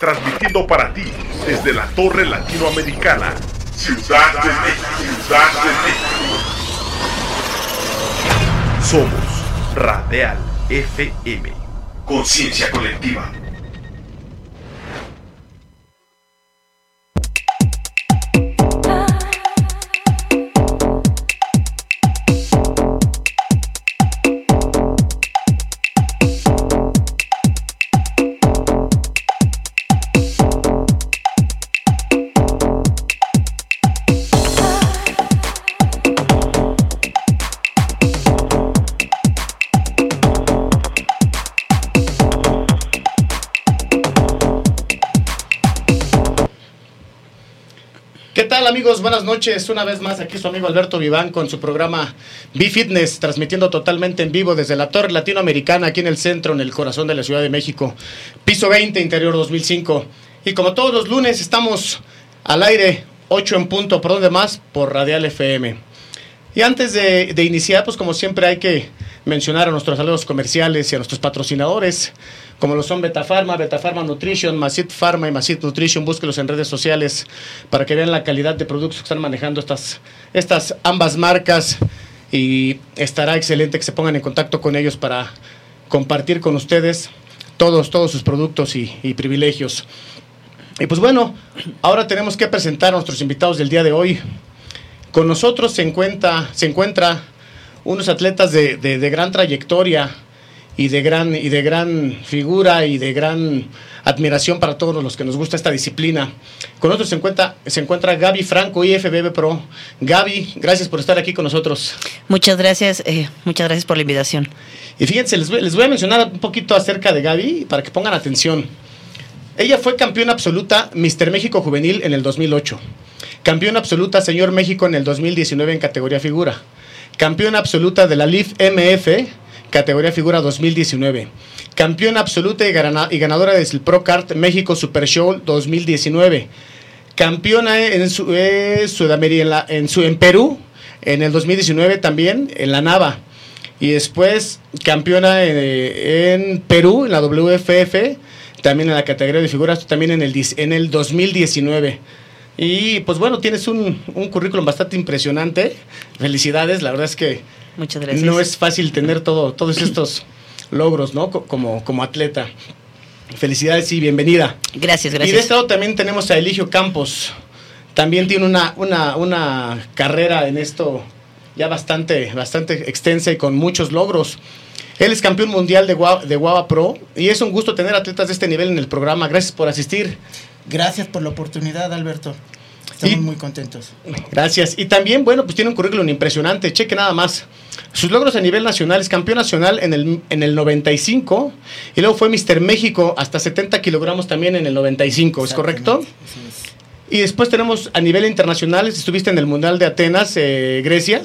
transmitiendo para ti desde la Torre Latinoamericana, Ciudad de México, Ciudad de México. Somos Radial FM, conciencia colectiva. Buenas noches. Una vez más aquí su amigo Alberto Viván con su programa B-Fitness, transmitiendo totalmente en vivo desde la Torre Latinoamericana, aquí en el centro, en el corazón de la Ciudad de México. Piso 20, interior 2005. Y como todos los lunes estamos al aire, 8 en punto, por donde más, por Radial FM. Y antes de, de iniciar, pues como siempre hay que mencionar a nuestros aliados comerciales y a nuestros patrocinadores como lo son Betafarma, Betafarma Nutrition, Masit Pharma y Masit Nutrition. Búsquelos en redes sociales para que vean la calidad de productos que están manejando estas, estas ambas marcas y estará excelente que se pongan en contacto con ellos para compartir con ustedes todos, todos sus productos y, privilegios. Y pues bueno, ahora tenemos que presentar a nuestros invitados del día de hoy. Con nosotros se encuentra, se encuentra unos atletas de, de gran trayectoria, y de gran y de gran figura y de gran admiración para todos los que nos gusta esta disciplina. Con nosotros se encuentra, se encuentra Gaby Franco, IFBB Pro. Gaby, gracias por estar aquí con nosotros. Muchas gracias, eh, muchas gracias por la invitación. Y fíjense, les voy, les voy a mencionar un poquito acerca de Gaby para que pongan atención. Ella fue campeona absoluta Mister México Juvenil en el 2008. Campeona absoluta Señor México en el 2019 en categoría figura. Campeona absoluta de la LIF MF categoría figura 2019. Campeona absoluta y, ganadora del Pro Kart México Super Show 2019. Campeona en, su, eh, Sudamérica, en, su, en Perú en el 2019 también, en la Nava. Y después campeona eh, en, Perú, en la WFF, también en la categoría de figuras, también en el, en el 2019. Y pues bueno, tienes un currículum bastante impresionante. Felicidades, la verdad es que Muchas gracias. No es fácil tener todo, todos estos logros, ¿no? Como, como atleta. Felicidades y bienvenida. Gracias, gracias. Y de este lado también tenemos a Eligio Campos. También tiene una, una, una carrera en esto ya bastante, bastante extensa y con muchos logros. Él es campeón mundial de Guava, de Guava Pro y es un gusto tener atletas de este nivel en el programa. Gracias por asistir. Gracias por la oportunidad, Alberto. Estamos muy contentos. Gracias. Y también, bueno, pues tiene un currículum impresionante. Cheque nada más. Sus logros a nivel nacional es campeón nacional en el, en el 95 y luego fue Mister México hasta 70 kilogramos también en el 95, ¿es correcto? Y después tenemos a nivel internacional, estuviste en el Mundial de Atenas, eh, Grecia.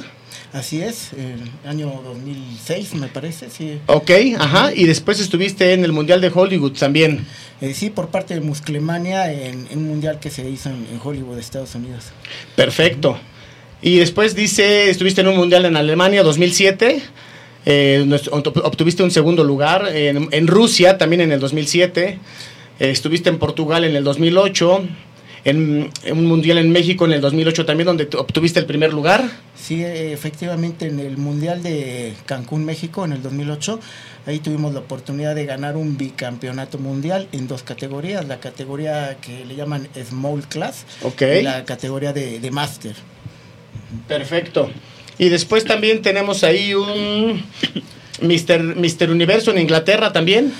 Así es, el año 2006 me parece, sí. Ok, ajá, y después estuviste en el Mundial de Hollywood también. Eh, sí, por parte de Musclemania en, un mundial que se hizo en, Hollywood, Estados Unidos. Perfecto. Y después dice, estuviste en un mundial en Alemania 2007, eh, obtuviste un segundo lugar, en, Rusia también en el 2007, eh, estuviste en Portugal en el 2008 en, un mundial en México en el 2008 también, donde obtuviste el primer lugar. Sí, efectivamente, en el Mundial de Cancún, México, en el 2008, ahí tuvimos la oportunidad de ganar un bicampeonato mundial en dos categorías, la categoría que le llaman Small Class y la categoría de, de Master. Perfecto. Y después también tenemos ahí un Mister, Mister Universo en Inglaterra también.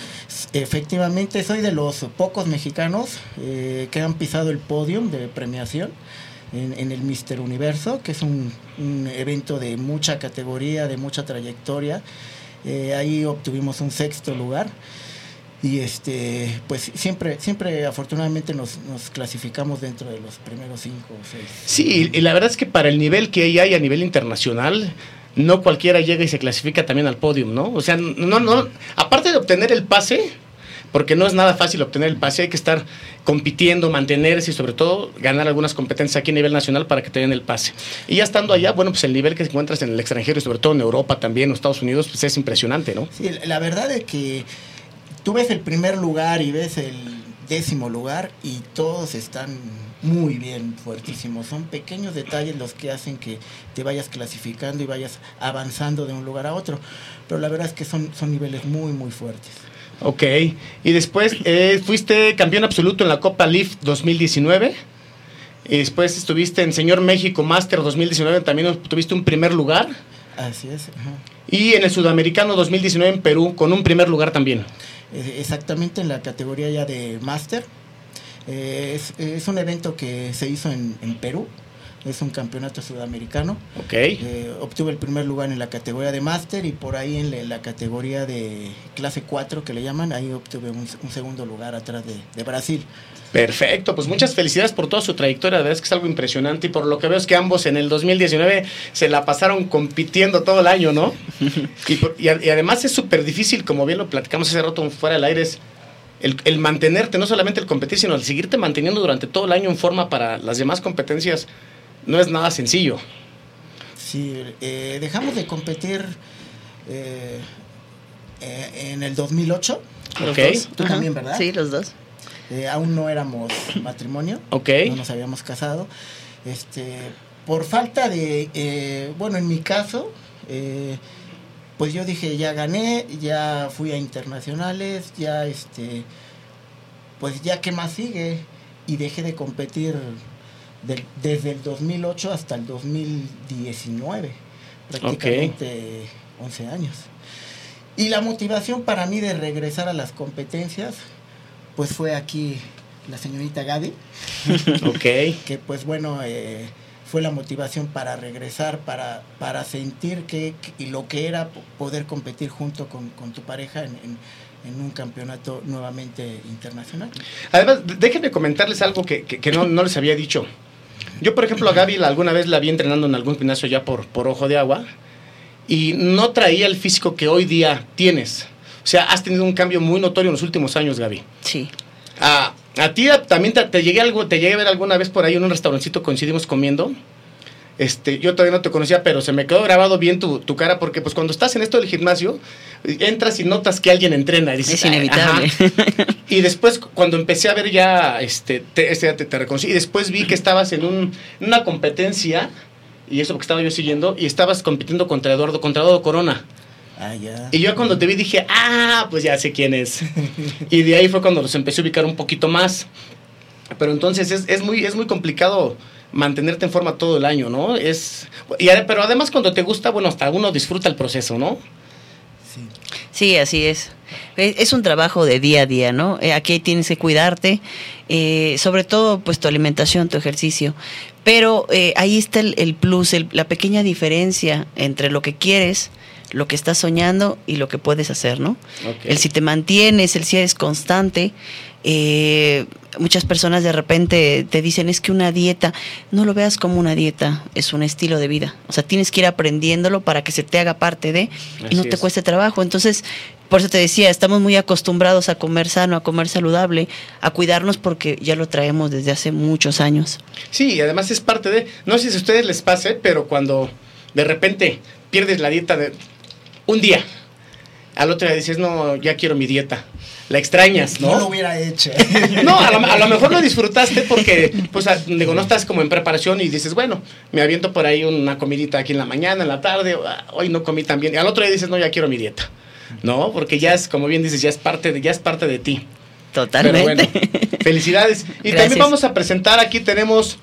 Efectivamente, soy de los pocos mexicanos eh, que han pisado el podio de premiación en, el Mister Universo, que es un, evento de mucha categoría, de mucha trayectoria. Eh, ahí obtuvimos un sexto lugar y este pues siempre siempre afortunadamente nos, clasificamos dentro de los primeros cinco o seis sí y la verdad es que para el nivel que hay a nivel internacional no cualquiera llega y se clasifica también al podium, ¿no? O sea, no, no, aparte de obtener el pase, porque no es nada fácil obtener el pase, hay que estar compitiendo, mantenerse y sobre todo ganar algunas competencias aquí a nivel nacional para que te den el pase. Y ya estando allá, bueno, pues el nivel que encuentras en el extranjero y sobre todo en Europa también, en Estados Unidos, pues es impresionante, ¿no? Sí, la verdad es que tú ves el primer lugar y ves el décimo lugar y todos están muy bien, fuertísimos. Son pequeños detalles los que hacen que te vayas clasificando y vayas avanzando de un lugar a otro. Pero la verdad es que son, son niveles muy, muy fuertes. Ok. Y después eh, fuiste campeón absoluto en la Copa Leaf 2019. Y después estuviste en Señor México Master 2019, también tuviste un primer lugar. Así es. ajá. Y en el Sudamericano 2019 en Perú, con un primer lugar también. Eh, Exactamente en la categoría ya de Master. Eh, es, es un evento que se hizo en, en Perú. Es un campeonato sudamericano. Ok. Eh, obtuve el primer lugar en la categoría de máster y por ahí en la, la categoría de clase 4 que le llaman, ahí obtuve un, un segundo lugar atrás de, de Brasil. Perfecto, pues muchas felicidades por toda su trayectoria, la verdad es que es algo impresionante y por lo que veo es que ambos en el 2019 se la pasaron compitiendo todo el año, ¿no? y, por- y a- y además es súper difícil, como bien lo platicamos hace rato fuera del aire, es el, el mantenerte, no solamente el competir, sino el seguirte manteniendo durante todo el año en forma para las demás competencias, no es nada sencillo. Sí, eh, dejamos de competir eh, eh, en el 2008. Los Ok. dos. Tú Ajá. también, ¿verdad? Sí, los dos. Eh, aún no éramos matrimonio. Ok. No nos habíamos casado. Este, por falta de, eh, bueno, en mi caso, eh, pues yo dije, ya gané, ya fui a internacionales, ya este, pues ya qué más sigue. Y dejé de competir desde el 2008 hasta el 2019, prácticamente 11 años. Y la motivación para mí de regresar a las competencias, pues fue aquí la señorita Gaby, Ok. que pues bueno, eh, fue la motivación para regresar, para, para sentir que, que- y lo que era po- poder competir junto con, con tu pareja en, en- en un campeonato nuevamente internacional. Además, déjenme comentarles algo que, que- que no, no les había dicho. Yo, por ejemplo, a Gaby alguna vez la vi entrenando en algún gimnasio ya por, por ojo de agua y no traía el físico que hoy día tienes. O sea, has tenido un cambio muy notorio en los últimos años, Gaby. Sí. A, a ti también te, te llegué algo, te llegué a ver alguna vez por ahí en un restaurancito, coincidimos comiendo. Este, yo todavía no te conocía, pero se me quedó grabado bien tu, tu cara porque pues cuando estás en esto del gimnasio, entras y notas que alguien entrena. Y dices, Es "Ay, inevitable. ajá". Y después, cu- empecé a ver ya, este, te, este, te, te reconocí. Y después vi que estabas en, un, una competencia, y eso porque estaba yo siguiendo, y estabas compitiendo contra Eduardo, contra Eduardo Corona. Ah, ya. Y yo cuando te vi dije, ah, pues ya sé quién es. y de ahí fue cuando los empecé a ubicar un poquito más. Pero entonces es, es muy, es muy complicado mantenerte en forma todo el año, ¿no? Es, y, pero además cuando te gusta, bueno, hasta uno disfruta el proceso, ¿no? Sí. Sí, así es. Es es un trabajo de día a día, ¿no? Eh, Aquí tienes que cuidarte, eh, sobre todo pues tu alimentación, tu ejercicio. Pero eh, ahí está el, el plus, el- la pequeña diferencia entre lo que quieres, lo que estás soñando y lo que puedes hacer, ¿no? El si te mantienes, el si eres constante. eh, muchas personas de repente te dicen es que una dieta, no lo veas como una dieta, es un estilo de vida. O sea, tienes que ir aprendiéndolo para que se te haga parte de y no te es. cueste trabajo. Entonces, por eso te decía, estamos muy acostumbrados a comer sano, a comer saludable, a cuidarnos porque ya lo traemos desde hace muchos años. Sí, y además es parte de, no sé si a ustedes les pase, pero cuando de repente pierdes la dieta de un día, al otro día dices, no, ya quiero mi dieta. La extrañas, No lo ¿no? hubiera hecho. No, a lo, a lo mejor lo disfrutaste porque, pues, a- digo, no estás como en preparación y dices, bueno, me aviento por ahí una comidita aquí en la mañana, en la tarde, ah, hoy no comí tan bien. Y al otro día dices, no, ya quiero mi dieta. ¿No? Porque ya es, como bien dices, ya es parte de, ya es parte de ti. Pero Totalmente. bueno, felicidades. Y Gracias. también vamos a presentar, aquí tenemos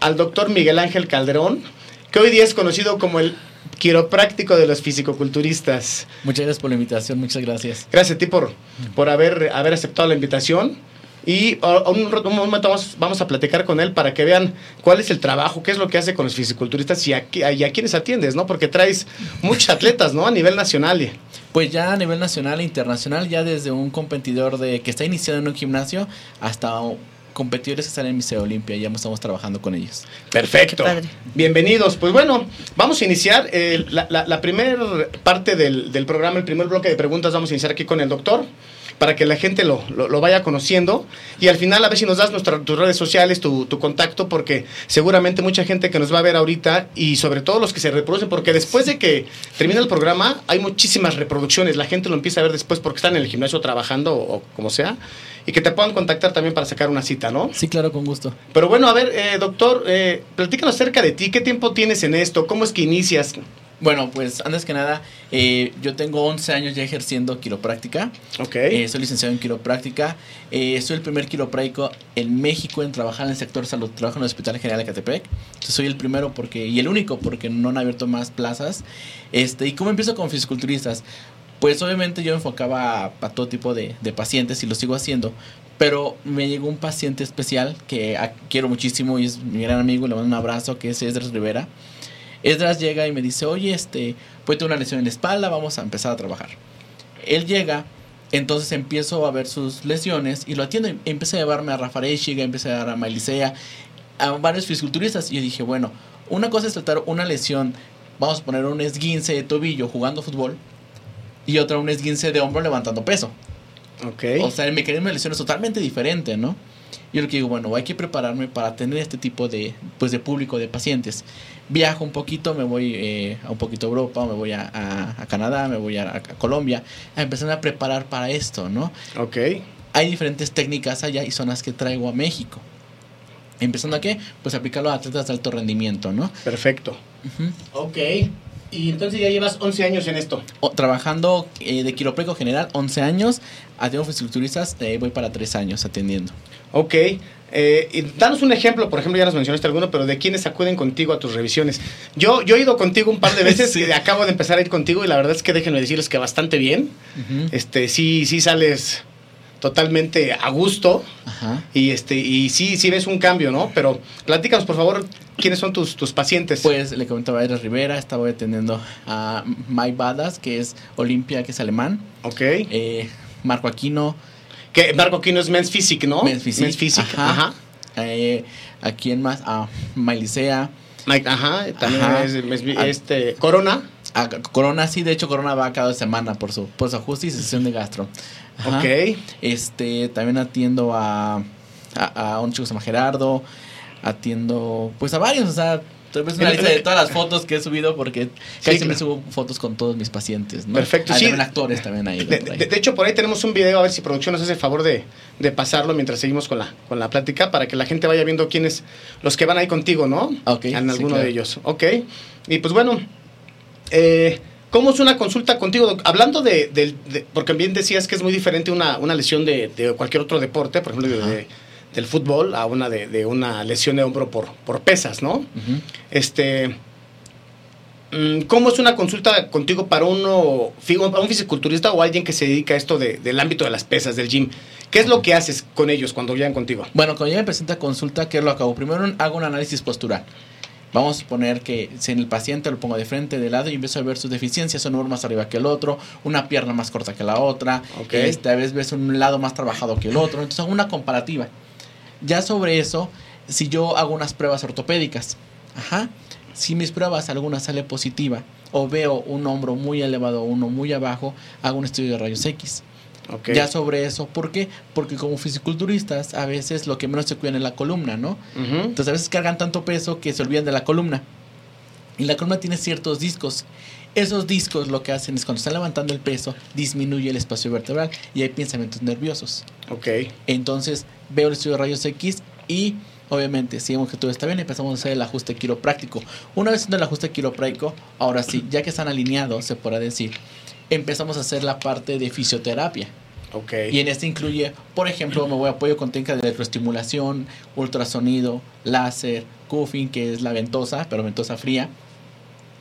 al doctor Miguel Ángel Calderón, que hoy día es conocido como el quiropráctico de los fisicoculturistas. Muchas gracias por la invitación, muchas gracias. Gracias a ti por, por haber, haber aceptado la invitación. Y un, un momento vamos, vamos a platicar con él para que vean cuál es el trabajo, qué es lo que hace con los fisiculturistas y a, y a quiénes atiendes, ¿no? Porque traes muchos atletas, ¿no? A nivel nacional. Pues ya a nivel nacional e internacional, ya desde un competidor de que está iniciando en un gimnasio hasta competidores que están en Miseo Olimpia, ya estamos trabajando con ellos. Perfecto. Bienvenidos. Pues bueno, vamos a iniciar eh, la, la, primera parte del, del programa, el primer bloque de preguntas, vamos a iniciar aquí con el doctor. para que la gente lo, lo, lo vaya conociendo. Y al final a ver si nos das nuestras tus redes sociales, tu, tu contacto, porque seguramente mucha gente que nos va a ver ahorita y sobre todo los que se reproducen, porque después de que termina el programa hay muchísimas reproducciones, la gente lo empieza a ver después porque están en el gimnasio trabajando o, o como sea, y que te puedan contactar también para sacar una cita, ¿no? Sí, claro, con gusto. Pero bueno, a ver, eh, doctor, eh, platícanos acerca de ti, ¿qué tiempo tienes en esto? ¿Cómo es que inicias? Bueno, pues antes que nada, eh, yo tengo 11 años ya ejerciendo quiropráctica. Ok. Eh, soy licenciado en quiropráctica. Eh, soy el primer quiropráctico en México en trabajar en el sector salud. Trabajo en el Hospital General de Catepec. Entonces soy el primero porque y el único porque no han abierto más plazas. Este, ¿Y cómo empiezo con fisiculturistas? Pues obviamente yo enfocaba a, a todo tipo de, de pacientes y lo sigo haciendo. Pero me llegó un paciente especial que quiero muchísimo y es mi gran amigo, le mando un abrazo, que es Esdras Rivera. Esdras llega y me dice, oye, este, pues tengo una lesión en la espalda, vamos a empezar a trabajar. Él llega, entonces empiezo a ver sus lesiones y lo atiendo. y Empecé a llevarme a Rafa Eschiga, empecé a llevar a Mailicea, a varios fisiculturistas. Y dije, bueno, una cosa es tratar una lesión, vamos a poner un esguince de tobillo jugando fútbol, y otra un esguince de hombro levantando peso. Ok. O sea, el mecanismo de lesión es totalmente diferente, ¿no? Yo lo que digo, bueno, hay que prepararme para tener este tipo de, pues, de público, de pacientes. Viajo un poquito, me voy eh, a un poquito a Europa, me voy a, a- a Canadá, me voy a, a Colombia, a empezar a preparar para esto, ¿no? ok. Hay diferentes técnicas allá y son las que traigo a México. Empezando a qué? Pues aplicarlo a atletas de alto rendimiento, ¿no? Perfecto. Ujú. Ok. Y entonces ya llevas 11 años en esto. O- trabajando eh, de quiropráctico general 11 años, atiendo fisiculturistas, eh, voy para 3 años atendiendo. Ok. Eh, y danos un ejemplo, por ejemplo, ya nos mencionaste alguno, pero de quiénes acuden contigo a tus revisiones. Yo, yo he ido contigo un par de veces, Sí. y acabo de empezar a ir contigo y la verdad es que déjenme decirles que bastante bien. Este, sí, sí sales totalmente a gusto Ajá. y este, y sí, sí ves un cambio, ¿no? Pero platícanos, por favor, quiénes son tus, tus pacientes. Pues le comentaba a Eres Rivera, estaba atendiendo a Mike Badas, que es Olimpia, que es alemán. ok. eh, Marco Aquino, que Marco Aquino es Men's Physique, ¿no? Men's Physique. Physique, Ajá. Ajá. eh, ¿a quién más? A Mailicea, Mike, ajá. También Ajá. es, es- este, Corona. a Corona, sí, de hecho Corona va cada semana por su, por su ajuste y sesión de gastro. Ajá. Ok. Este, también atiendo a, a, a un chico que se llama Gerardo, atiendo pues a varios, o sea, tal vez una lista de todas las fotos que he subido porque casi siempre claro. subo fotos con todos mis pacientes, ¿no? Perfecto, Ah, sí. Actores también ahí. De, hecho, por ahí tenemos un video, a ver si producción nos hace el favor de, de pasarlo mientras seguimos con la, con la plática, para que la gente vaya viendo quiénes, los que van ahí contigo, ¿no? Ok, En sí, alguno claro. de ellos. Ok. Y pues bueno, eh, ¿cómo es una consulta contigo? doc? Hablando de, de- porque bien decías que es muy diferente una, una lesión de, de cualquier otro deporte, por ejemplo, del fútbol, a una de, una lesión de hombro por, por pesas, ¿no? Este, mm, ¿cómo es una consulta contigo para uno, un fisiculturista o alguien que se dedica a esto de- del ámbito de las pesas, del gym? ¿Qué es lo que haces con ellos cuando llegan contigo? Bueno, cuando ya me presenta consulta, ¿qué es lo que hago? Primero hago un análisis postural. Vamos a suponer que si en el paciente lo pongo de frente, de lado y empiezo a ver sus deficiencias, un hombro más arriba que el otro, una pierna más corta que la otra, Ok. este, a veces ves un lado más trabajado que el otro, entonces hago una comparativa. Ya sobre eso, si yo hago unas pruebas ortopédicas, ajá, si mis pruebas alguna sale positiva o veo un hombro muy elevado o uno muy abajo, hago un estudio de rayos X. Ya sobre eso, ¿por qué? Porque como fisiculturistas a veces lo que menos se cuidan es la columna, ¿no? Entonces a veces cargan tanto peso que se olvidan de la columna. Y la columna tiene ciertos discos. Esos discos lo que hacen es cuando están levantando el peso, disminuye el espacio vertebral y hay pensamientos nerviosos. Ok. Entonces veo el estudio de rayos X y obviamente si vemos que todo está bien empezamos a hacer el ajuste quiropráctico. Una vez haciendo el ajuste quiropráctico, ahora sí, ya que están alineados, se podrá decir, empezamos a hacer la parte de fisioterapia. Ok. Y en este incluye, por ejemplo, me voy a apoyo con técnicas de electroestimulación, ultrasonido, láser, cuffing, que es la ventosa, pero ventosa fría.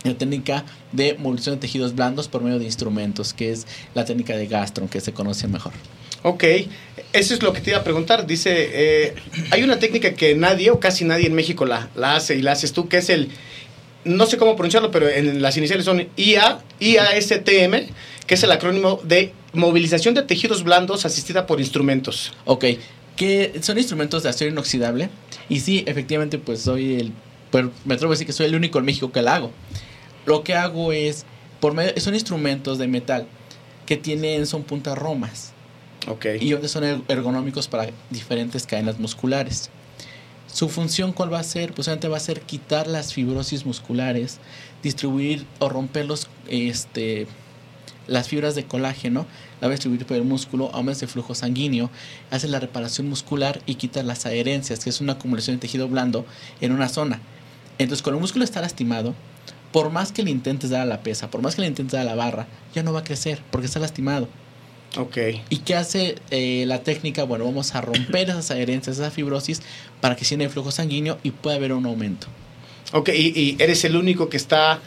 La técnica de movilización de tejidos blandos por medio de instrumentos, que es la técnica de Gastron, que se conoce mejor. Ok, eso es lo que te iba a preguntar. Dice, eh, hay una técnica que nadie o casi nadie en México la, la hace y la haces tú, que es el, no sé cómo pronunciarlo, pero en las iniciales son IA, IASTM, que es el acrónimo de movilización de tejidos blandos asistida por instrumentos. Ok, que son instrumentos de acero inoxidable. Y sí, efectivamente, pues soy el. Pero me atrevo a decir que soy el único en México que la hago. Lo que hago es. Por medio, son instrumentos de metal que tienen. Son puntas romas. Ok. y son er- ergonómicos para diferentes cadenas musculares. Su función, ¿cuál va a ser? Pues obviamente va a ser quitar las fibrosis musculares, distribuir o romper los, este, las fibras de colágeno, la va a distribuir por el músculo, aumenta el flujo sanguíneo, hace la reparación muscular y quita las adherencias, que es una acumulación de tejido blando en una zona. Entonces, cuando el músculo está lastimado, por más que le intentes dar a la pesa, por más que le intentes dar a la barra, ya no va a crecer porque está lastimado. Ok. ¿Y qué hace eh, la técnica? Bueno, vamos a romper esas adherencias, esa fibrosis, para que siga el flujo sanguíneo y pueda haber un aumento. Ok, y, y eres el único que está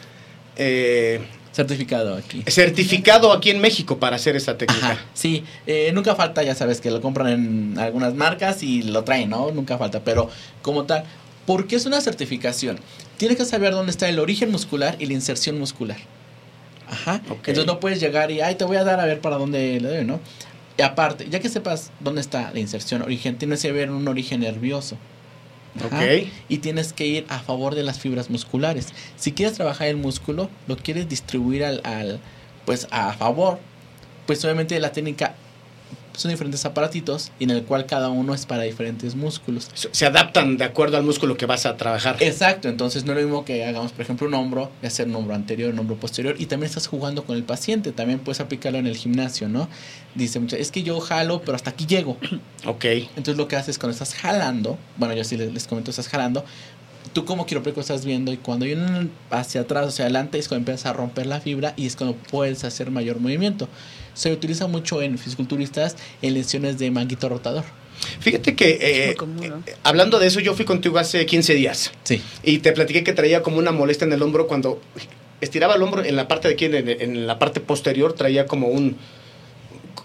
eh, Certificado aquí. certificado aquí en México para hacer esta técnica. Ajá, sí, eh, nunca falta, ya sabes, que lo compran en algunas marcas y lo traen, ¿no? Nunca falta, pero como tal, ¿por qué es una certificación? Tienes que saber dónde está el origen muscular y la inserción muscular. Ajá. Entonces no puedes llegar y, ay, te voy a dar a ver para dónde le doy, ¿no? Y aparte, ya que sepas dónde está la inserción, origen, tienes que ver un origen nervioso. Ajá. Ok. Y tienes que ir a favor de las fibras musculares. Si quieres trabajar el músculo, lo quieres distribuir al, al pues a favor, pues obviamente la técnica son diferentes aparatitos y en el cual cada uno es para diferentes músculos. Se adaptan de acuerdo al músculo que vas a trabajar. Exacto, entonces no es lo mismo que hagamos, por ejemplo, un hombro, y hacer un hombro anterior, un hombro posterior, y también estás jugando con el paciente, también puedes aplicarlo en el gimnasio, ¿no? Dice mucho, es que yo jalo, pero hasta aquí llego. Ok. Entonces lo que haces cuando estás jalando, bueno, yo sí les, les comento, estás jalando, tú como quiropráctico estás viendo y cuando vienen hacia atrás o hacia adelante es cuando empiezas a romper la fibra y es cuando puedes hacer mayor movimiento. Se utiliza mucho en fisiculturistas en lesiones de manguito rotador. Fíjate que, eh, muy común, ¿no? eh, hablando de eso, yo fui contigo hace 15 días Sí. y te platiqué que traía como una molestia en el hombro cuando estiraba el hombro en la parte de aquí, en, en la parte posterior, traía como un...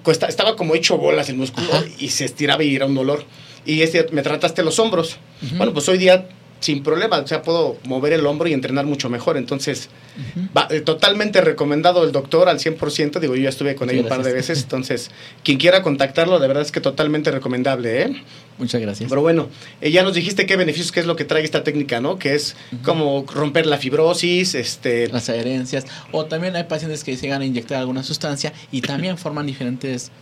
cuesta- Estaba como hecho bolas el músculo Ajá. y se estiraba y era un dolor. Y este, me trataste los hombros. Bueno, pues hoy día sin problema, o sea, puedo mover el hombro y entrenar mucho mejor. Entonces, va, eh, totalmente recomendado el doctor al 100%. Digo, yo ya estuve con él un par de veces. Entonces, quien quiera contactarlo, de verdad es que totalmente recomendable, ¿eh? Muchas gracias. Pero bueno, eh, ya nos dijiste qué beneficios, qué es lo que trae esta técnica, ¿no? Que es como romper la fibrosis, este... Las adherencias. O también hay pacientes que llegan a inyectar alguna sustancia y también forman diferentes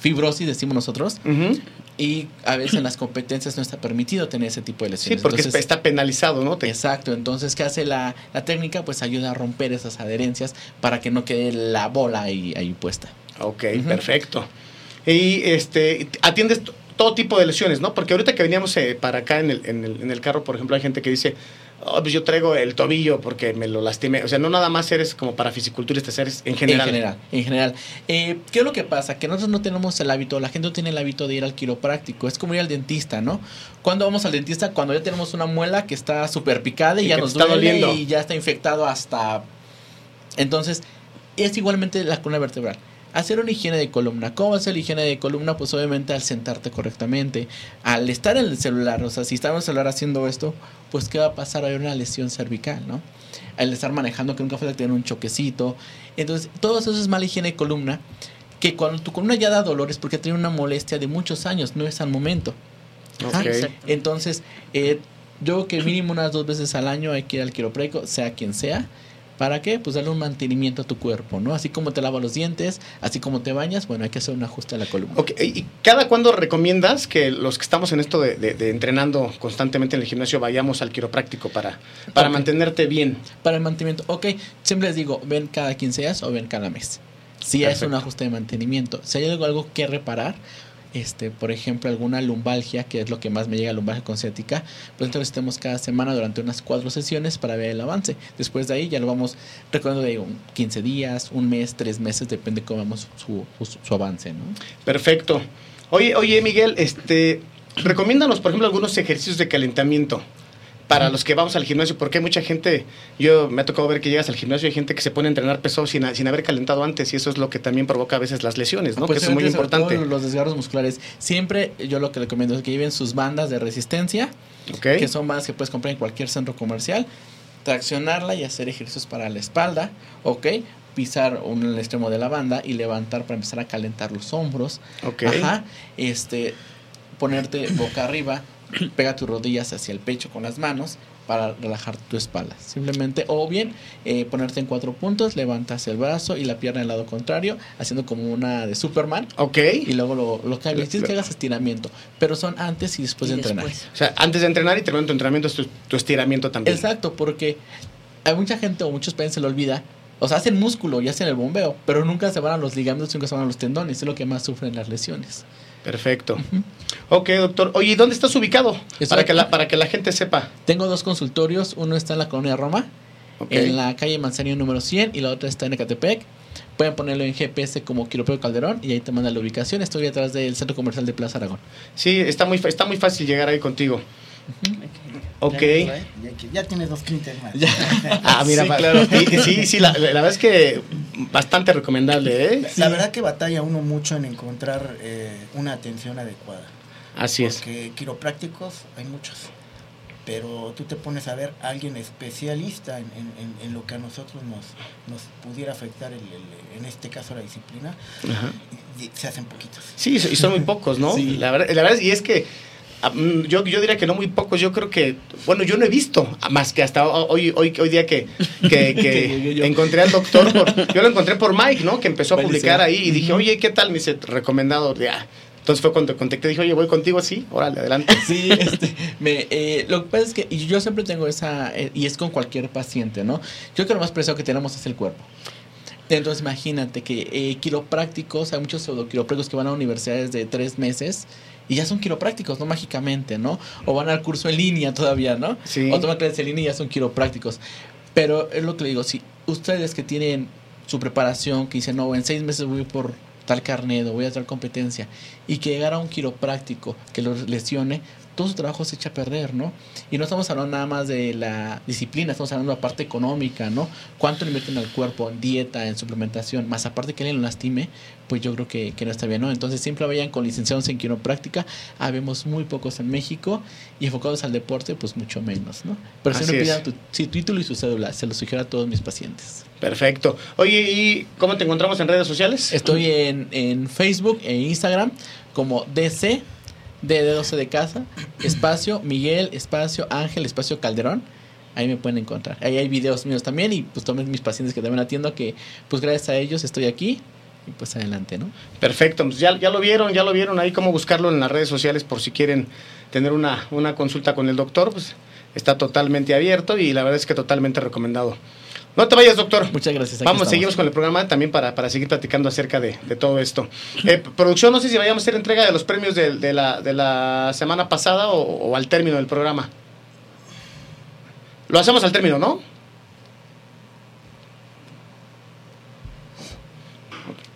fibrosis, decimos nosotros. Y a veces en las competencias no está permitido tener ese tipo de Sí, lesiones. porque Entonces, está penalizado, ¿no? Exacto, entonces, ¿qué hace la, la técnica? Pues ayuda a romper esas adherencias para que no quede la bola ahí, ahí puesta. Ok, perfecto. Y este, atiendes todo tipo de lesiones, ¿no? Porque ahorita que veníamos eh, para acá en el, en, el, en el carro, por ejemplo, hay gente que dice, oh, pues yo traigo el tobillo porque me lo lastimé. O sea, no nada más eres como para fisiculturistas, eres en general. En general, en general. Eh, ¿Qué es lo que pasa? Que nosotros no tenemos el hábito, la gente no tiene el hábito de ir al quiropráctico. Es como ir al dentista, ¿no? Cuando vamos al dentista? Cuando ya tenemos una muela que está súper picada y, Y ya nos duele doliendo. y ya está infectado hasta... Entonces, es igualmente la columna vertebral. Hacer una higiene de columna. ¿Cómo hacer la higiene de columna? Pues obviamente al sentarte correctamente, al estar en el celular, o sea, si estamos en el celular haciendo esto, pues ¿qué va a pasar? Haber una lesión cervical, ¿no? Al estar manejando, que nunca falta tener un choquecito. Entonces, todo eso es mala higiene de columna, que cuando tu columna ya da dolor es porque tiene una molestia de muchos años, no es al momento. Ajá. Entonces, eh, yo creo que mínimo unas dos veces al año hay que ir al quiropráctico, sea quien sea. ¿Para qué? Pues darle un mantenimiento a tu cuerpo, ¿no? Así como te lavas los dientes, así como te bañas, bueno, hay que hacer un ajuste a la columna. Ok, ¿Y cada cuándo recomiendas que los que estamos en esto de, de- de entrenando constantemente en el gimnasio vayamos al quiropráctico para, para mantenerte bien? Para el mantenimiento, ok, siempre les digo, ven cada 15 días o ven cada mes. Si es un ajuste de mantenimiento, si hay algo, algo que reparar, este, por ejemplo, alguna lumbalgia, que es lo que más me llega, lumbalgia concéntrica, pues entonces estemos cada semana durante unas cuatro sesiones para ver el avance. Después de ahí ya lo vamos recordando de un 15 días, un mes, tres meses, depende cómo vamos su, su, su avance, ¿no? Perfecto. Oye, oye, Miguel, este, recomiéndanos, por ejemplo, algunos ejercicios de calentamiento para los que vamos al gimnasio, porque hay mucha gente, yo me ha tocado ver que llegas al gimnasio y hay gente que se pone a entrenar pesado sin, sin haber calentado antes y eso es lo que también provoca a veces las lesiones, ¿no? Pues que es muy importante. Los desgarros musculares. Siempre yo lo que recomiendo es que lleven sus bandas de resistencia, ¿ok? que son bandas que puedes comprar en cualquier centro comercial, traccionarla y hacer ejercicios para la espalda, ¿ok? Pisar un el extremo de la banda y levantar para empezar a calentar los hombros. Ok. Ajá. Este, ponerte boca arriba, pega tus rodillas hacia el pecho con las manos, para relajar tu espalda. Simplemente, o bien eh, ponerte en cuatro puntos, levantas el brazo y la pierna al lado contrario, haciendo como una de Superman. Ok. Y luego lo, lo cambias. Tienes que hagas estiramiento, pero son antes y después Y de entrenar. después. O sea, antes de entrenar y terminando tu entrenamiento es tu, tu estiramiento también. Exacto, porque hay mucha gente o muchos pacientes se le olvida. O sea, hacen músculo y hacen el bombeo, pero nunca se van a los ligamentos, nunca se van a los tendones. Es lo que más sufren las lesiones. Perfecto. Ok, doctor. Oye, ¿y dónde estás ubicado? Estoy Para que, la, para que la gente sepa. Tengo dos consultorios. Uno está en la colonia Roma, en la calle Manzanillo número 100, y la otra está en Ecatepec. Pueden ponerlo en GPS como Quiropeo Calderón y ahí te manda la ubicación. Estoy detrás del centro comercial de Plaza Aragón. Sí, está muy, está muy fácil llegar ahí contigo. Ok. Ya, ya, ya, ya tienes dos clientes más. Ah, mira, Sí, claro. Sí, sí, la, la verdad es que bastante recomendable, ¿eh? La verdad que batalla uno mucho en encontrar eh, una atención adecuada. Así es. Porque quiroprácticos hay muchos. Pero tú te pones a ver a alguien especialista en, en- en- lo que a nosotros nos, nos pudiera afectar, el- el- en este caso la disciplina, Ajá. y, y se hacen poquitos. Sí, y son muy pocos, ¿no? Sí. La, verdad, la verdad, y es que yo, yo diría que no muy pocos, yo creo que, bueno, yo no he visto, ah, más que hasta hoy, hoy, hoy día que, que, que Que yo- yo- encontré al doctor, por- yo lo encontré por Mike, ¿no? Que empezó a publicar ahí y dije, oye, ¿qué tal? Me dice, recomendado, ya. Entonces fue cuando contacté, dije, oye, voy contigo, sí, órale, adelante. Sí, este, me, eh, lo que pasa es que y yo siempre tengo esa, eh, y es con cualquier paciente, ¿no? Yo creo que lo más preciado que tenemos es el cuerpo. Entonces imagínate que eh, quiroprácticos, hay muchos pseudoquiroprácticos que van a universidades de tres meses y ya son quiroprácticos, no mágicamente, ¿no? O van al curso en línea todavía, ¿no? Sí. O toman clases en línea y ya son quiroprácticos. Pero es lo que le digo, si ustedes que tienen su preparación, que dicen, no, en seis meses voy por tal carnet o voy a tal competencia, y que llegara un quiropráctico que los lesione, todo su trabajo se echa a perder, ¿no? Y no estamos hablando nada más de la disciplina, estamos hablando de la parte económica, ¿no? ¿Cuánto le invierten al cuerpo en dieta, en suplementación? Más aparte que alguien lo lastime, pues yo creo que, que no está bien, ¿no? Entonces siempre vayan con licenciados en quiropráctica, habemos muy pocos en México y enfocados al deporte, pues mucho menos, ¿no? Pero Así siempre pidan tu, sí, título y su cédula, se lo sugiero a todos mis pacientes. Perfecto. Oye, ¿y cómo te encontramos en redes sociales? Estoy en, en Facebook e Instagram como DC, D de 12 de casa, espacio Miguel, espacio Ángel, espacio Calderón. Ahí me pueden encontrar. Ahí hay videos míos también y pues también mis pacientes que también atiendo que pues gracias a ellos estoy aquí y pues adelante, ¿no? Perfecto, pues ya, ya lo vieron, ya lo vieron ahí cómo buscarlo en las redes sociales por si quieren tener una, una consulta con el doctor, pues está totalmente abierto y la verdad es que totalmente recomendado. No te vayas, doctor. Muchas gracias. Vamos, estamos. seguimos con el programa también para, para seguir platicando acerca de, de todo esto. Eh, producción, no sé si vayamos a hacer entrega de los premios de, de la, de la semana pasada o, o al término del programa. Lo hacemos al término, ¿no?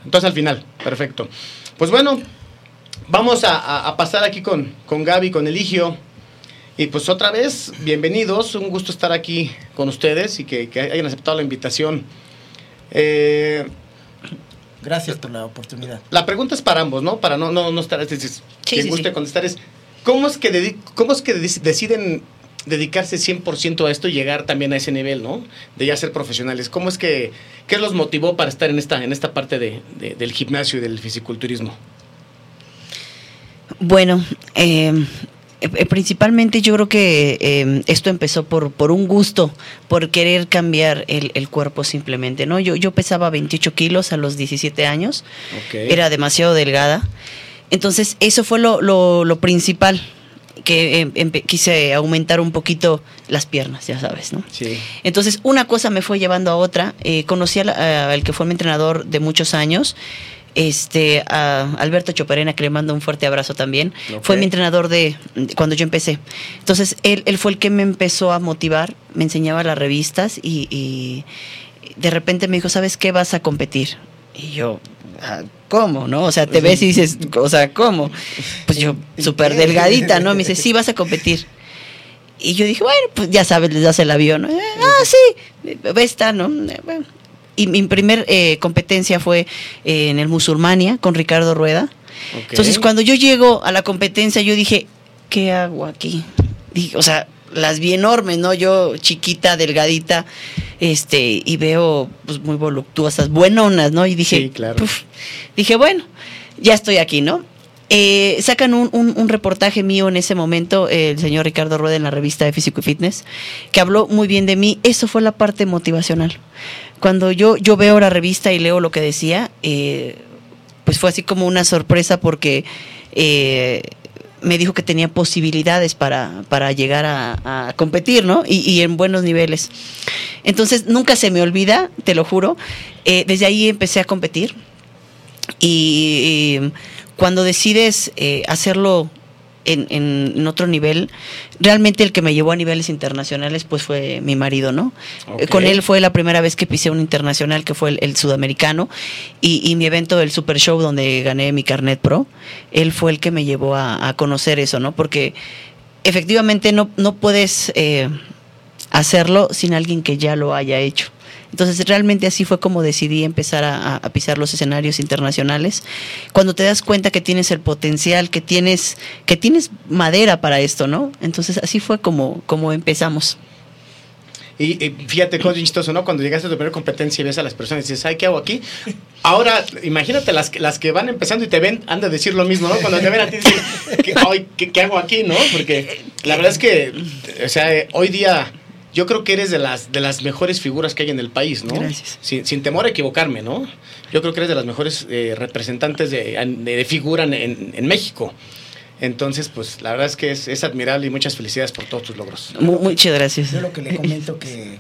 Entonces al final, perfecto. Pues bueno, vamos a, a- a pasar aquí con, con Gaby, con Eligio. Y pues otra vez, bienvenidos, un gusto estar aquí con ustedes y que, que hayan aceptado la invitación. Eh, Gracias por la oportunidad. la pregunta es para ambos, ¿no? Para no, no, no estar, es decir, Sí, quien sí, guste sí. contestar es, ¿cómo es que, dedi- cómo es que dec- deciden dedicarse 100% a esto y llegar también a ese nivel, ¿no? De ya ser profesionales. ¿Cómo es que, qué los motivó para estar en esta, en esta parte de- de- del gimnasio y del fisiculturismo? Bueno, eh, eh, principalmente yo creo que eh, esto empezó por, por un gusto, por querer cambiar el, el cuerpo simplemente, ¿no? Yo, yo pesaba 28 kilos a los 17 años, era demasiado delgada, entonces eso fue lo, lo, lo principal, que eh, quise aumentar un poquito las piernas, ya sabes, ¿no? Sí. Entonces, una cosa me fue llevando a otra. Eh, conocí al, a- al que fue mi entrenador de muchos años, este, a Alberto Choperena, que le mando un fuerte abrazo también. Fue mi entrenador de, de cuando yo empecé. Entonces, él, él fue el que me empezó a motivar, me enseñaba las revistas y, y de repente me dijo, ¿sabes qué? Vas a competir. Y yo, "Ah, ¿cómo? ¿No? O sea, te ves y dices, o sea, ¿cómo? Pues yo, súper delgadita, ¿no? Me dice, sí, vas a competir. Y yo dije, bueno, pues ya sabes, les das el avión. ¿no? Ah, sí, ve esta, ¿no? Bueno. Y mi primer eh, competencia fue eh, en el Musulmania con Ricardo Rueda. Entonces, cuando yo llego a la competencia, yo dije, ¿qué hago aquí? Dije, o sea, las vi enormes, ¿no? Yo chiquita, delgadita, este, y veo pues, muy voluptuosas, buenonas, ¿no? Y dije, Sí, claro. "Puf". dije, bueno, ya estoy aquí, ¿no? eh, sacan un, un- un reportaje mío en ese momento, eh, el señor Ricardo Rueda en la revista de Físico y Fitness, que habló muy bien de mí. Eso fue la parte motivacional. Cuando yo, yo veo la revista y leo lo que decía, eh, pues fue así como una sorpresa porque eh, me dijo que tenía posibilidades para, para llegar a, a competir, ¿no? Y, en buenos niveles. Entonces, nunca se me olvida, te lo juro. Eh, desde ahí empecé a competir. Y, cuando decides hacerlo en, en- otro nivel, realmente el que me llevó a niveles internacionales pues fue mi marido, ¿no? Con él fue la primera vez que pisé un internacional que fue el, el sudamericano y, y mi evento del Super Show donde gané mi carnet pro, él fue el que me llevó a, a conocer eso, ¿no? Porque efectivamente no, no puedes eh, hacerlo sin alguien que ya lo haya hecho. Entonces realmente así fue como decidí empezar a, pisar los escenarios internacionales. Cuando te das cuenta que tienes el potencial, que tienes, que tienes madera para esto, ¿no? Entonces así fue como, como empezamos. Y, fíjate, cómo chistoso, ¿no? Cuando llegaste a tu primera competencia y ves a las personas y dices, ay, ¿qué hago aquí? Ahora, imagínate las, las que van empezando y te ven, han de decir lo mismo, ¿no? Cuando te ven a ti, dicen, ¿qué, ay, ¿qué, hago aquí, no? Porque la verdad es que, o sea, hoy día yo creo que eres de las, de las mejores figuras que hay en el país, ¿no? Gracias. Sin, sin temor a equivocarme, ¿no? Yo creo que eres de las mejores eh, representantes de, de- de figura en, en- en México. Entonces, pues la verdad es que es, es admirable y muchas felicidades por todos tus logros. Mu- muchas gracias. Yo lo que le comento que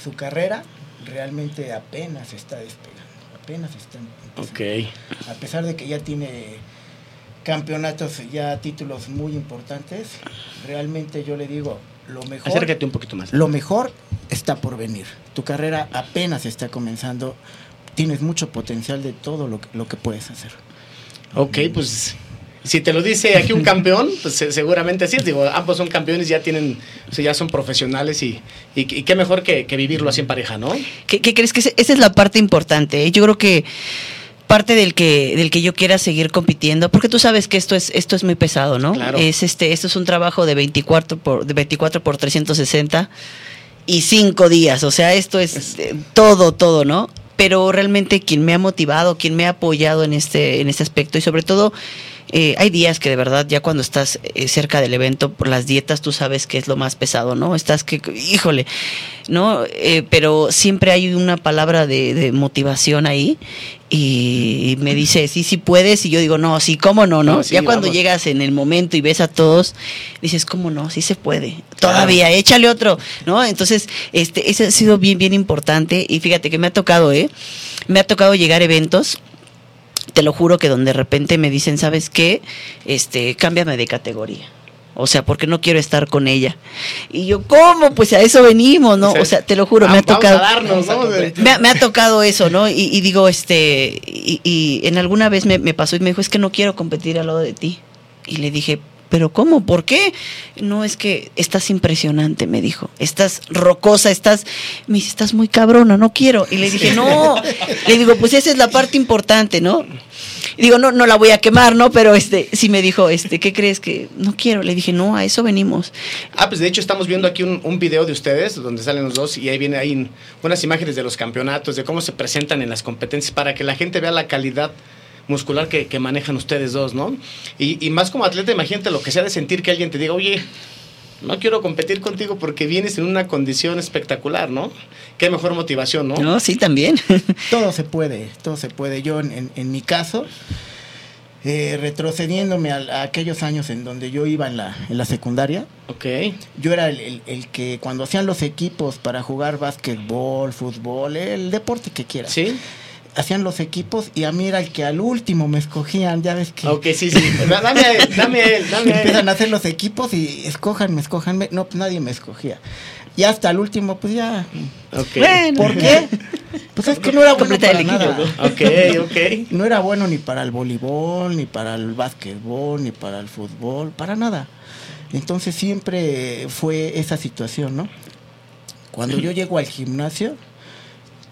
su carrera realmente apenas está despegando, apenas está empezando. Ok. A pesar de que ya tiene campeonatos, ya títulos muy importantes, realmente yo le digo, lo mejor, Acércate un poquito más. lo mejor está por venir. Tu carrera apenas está comenzando, tienes mucho potencial de todo lo que, lo que puedes hacer. Ok, pues si te lo dice aquí un campeón, pues se- seguramente sí. Digo, ambos son campeones, ya tienen, o sea, ya son profesionales y, y, y qué mejor que, que vivirlo así en pareja, ¿no? ¿Qué, qué crees que esa es la parte importante? ¿eh? Yo creo que parte del que del que yo quiera seguir compitiendo, porque tú sabes que esto es esto es muy pesado, ¿no? Claro. Es este esto es un trabajo de 24 por de 24 por 360 y cinco días, o sea, esto es eh, todo todo, ¿no? Pero realmente quien me ha motivado, quien me ha apoyado en este en este aspecto y sobre todo eh, hay días que de verdad ya cuando estás eh, cerca del evento por las dietas tú sabes que es lo más pesado, ¿no? Estás que, híjole, ¿no? Eh, pero siempre hay una palabra de, de motivación ahí y me dice, sí, sí puedes y yo digo, no, sí, ¿cómo no? no? No, sí, ya cuando vamos. llegas en el momento y ves a todos, dices, ¿cómo no? Sí se puede. Todavía, échale otro, ¿no? Entonces, este, ese ha sido bien, bien importante y fíjate que me ha tocado, ¿eh? Me ha tocado llegar a eventos te lo juro que donde de repente me dicen, ¿sabes qué? Este, cámbiame de categoría. O sea, porque no quiero estar con ella. Y yo, ¿cómo? Pues a eso venimos, ¿no? O sea, te lo juro, me ha Vamos a tocado. Me, ha- me ha tocado eso, ¿no? Y, y digo, este, y, y en alguna vez me, me pasó y me dijo, es que no quiero competir al lado de ti. Y le dije, ¿pero cómo? ¿Por qué? No, es que estás impresionante, me dijo. Estás rocosa, estás, me dice, estás muy cabrona, no quiero. Y le dije, no. Le digo, pues esa es la parte importante, ¿no? Y digo, no, no la voy a quemar, ¿no? Pero este, sí me dijo, este, ¿qué crees que no quiero? Le dije, no, a eso venimos. Ah, pues de hecho estamos viendo aquí un, un video de ustedes donde salen los dos y ahí viene ahí unas imágenes de los campeonatos, de cómo se presentan en las competencias para que la gente vea la calidad muscular que, que manejan ustedes dos, ¿no? Y, y más como atleta, imagínate lo que sea de sentir que alguien te diga, oye, no quiero competir contigo porque vienes en una condición espectacular, ¿no? Qué mejor motivación, ¿no? No, sí, también. Todo se puede, todo se puede. Yo, en, en- mi caso, eh, retrocediéndome a, a aquellos años en donde yo iba en la, en la secundaria, Ok. yo era el, el- el que cuando hacían los equipos para jugar básquetbol, fútbol, el deporte que quieras, ¿Sí? Hacían los equipos y a mí era el que al último me escogían, ya ves que... Ok, sí, sí. Da- Dame a él, dame a él, dame a Empiezan él. a hacer los equipos y escójanme, escójanme. No, pues nadie me escogía. Y hasta el último, pues ya. Ok. Bueno. ¿Por qué? Pues es que no era bueno Completa para el equipo, nada. Ok, ok. No era bueno ni para el voleibol, ni para el básquetbol, ni para el fútbol, para nada. Entonces siempre fue esa situación, ¿no? Cuando yo llego al gimnasio,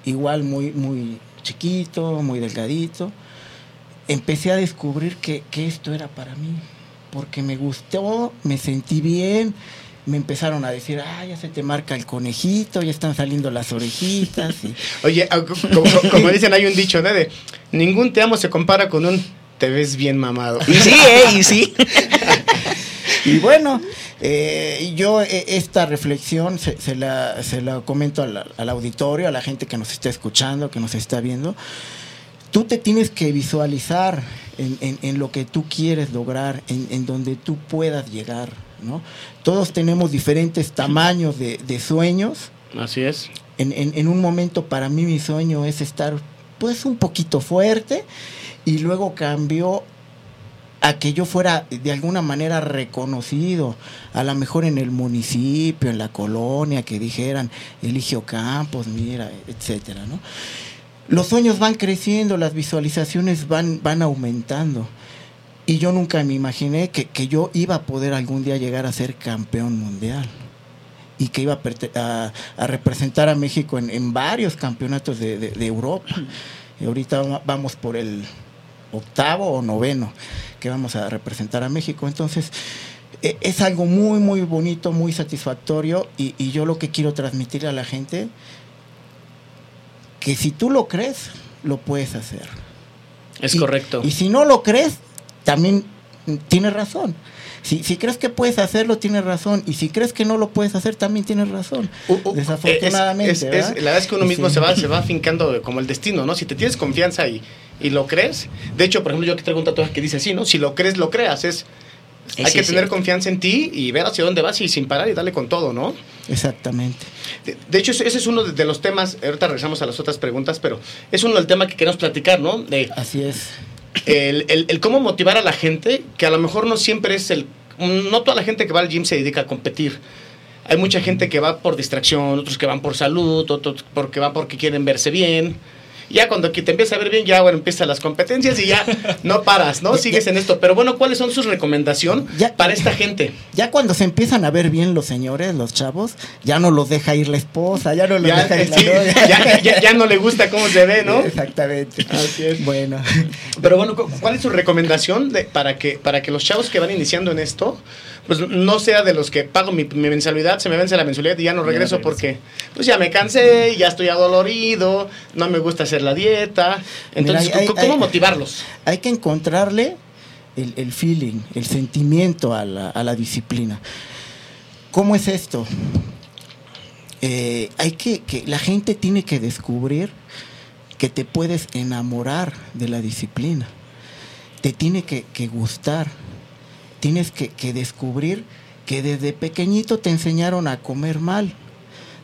igual muy, muy chiquito, muy delgadito, empecé a descubrir que, que esto era para mí, porque me gustó, me sentí bien, me empezaron a decir, ah, ya se te marca el conejito, ya están saliendo las orejitas. Y, Oye, ah, co- como, como dicen, hay un dicho, ¿no? De ningún te amo se compara con un Te ves bien mamado. Y sí, ¿eh? Y sí. Y bueno, eh, yo eh, esta reflexión se, se la, se la comento al, al auditorio, a la gente que nos está escuchando, que nos está viendo. Tú te tienes que visualizar en, en- en lo que tú quieres lograr, en, en donde tú puedas llegar. ¿no? Todos tenemos diferentes tamaños de, de sueños. Así es. En, un momento para mí mi sueño es estar pues un poquito fuerte y luego cambió a que yo fuera de alguna manera reconocido, a lo mejor en el municipio, en la colonia, que dijeran Eligio Campos, mira, etcétera, ¿no? Los sueños van creciendo, las visualizaciones van, van aumentando. Y yo nunca me imaginé que, que yo iba a poder algún día llegar a ser campeón mundial. Y que iba a, representar a México en, en varios campeonatos de, de- de Europa. Y ahorita va- vamos por el octavo o noveno que vamos a representar a México. Entonces, e- es algo muy, muy bonito, muy satisfactorio. Y, y yo lo que quiero transmitirle a la gente, que si tú lo crees, lo puedes hacer. Es Y- correcto. Y si no lo crees, también tienes razón. Si, si crees que puedes hacerlo, tienes razón. Y si crees que no lo puedes hacer, también tienes razón. Uh, uh, Desafortunadamente. es- es- es- ¿verdad? la verdad es que uno mismo Sí. se va se va afincando como el destino, ¿no? Si te tienes confianza y, y lo crees. De hecho, por ejemplo, yo que traigo un tatuaje que dice así, ¿no? Si lo crees, lo creas. Es, hay Sí, que tener confianza en ti y ver hacia dónde vas y sin parar y darle con todo, ¿no? Exactamente. De, de hecho, ese ese es uno de, de los temas, ahorita regresamos a las otras preguntas, pero es uno del tema que queremos platicar, ¿no? De Así es. el, el- el cómo motivar a la gente, que a lo mejor no siempre es el... No toda la gente que va al gym se dedica a competir. Hay mucha gente que va por distracción, otros que van por salud, otros porque van porque quieren verse bien. Ya cuando te empieza a ver bien, ya bueno, empiezan las competencias y ya no paras, ¿no? Sigues en esto. Pero bueno, ¿cuáles son sus recomendaciones para esta gente? Ya cuando se empiezan a ver bien los señores, los chavos, ya no los deja ir la esposa, ya no los Ya, deja ir la sí, novia. ya- ya- ya no le gusta cómo se ve, ¿no? Exactamente. Así es. Bueno. Pero bueno, cu- ¿cuál es su recomendación de, para, que, para que los chavos que van iniciando en esto, pues no sea de los que pago mi, mi mensualidad, se me vence la mensualidad y ya no Ya no regreso porque pues ya me cansé, ya estoy adolorido, no me gusta hacer la dieta. Entonces, Mira, hay- ¿cómo hay- cómo motivarlos? Hay que encontrarle el, el feeling, el sentimiento a la, a la disciplina. ¿Cómo es esto? Eh, hay que, que la gente tiene que descubrir que te puedes enamorar de la disciplina. Te tiene que, que gustar. Tienes que, que descubrir que desde pequeñito te enseñaron a comer mal.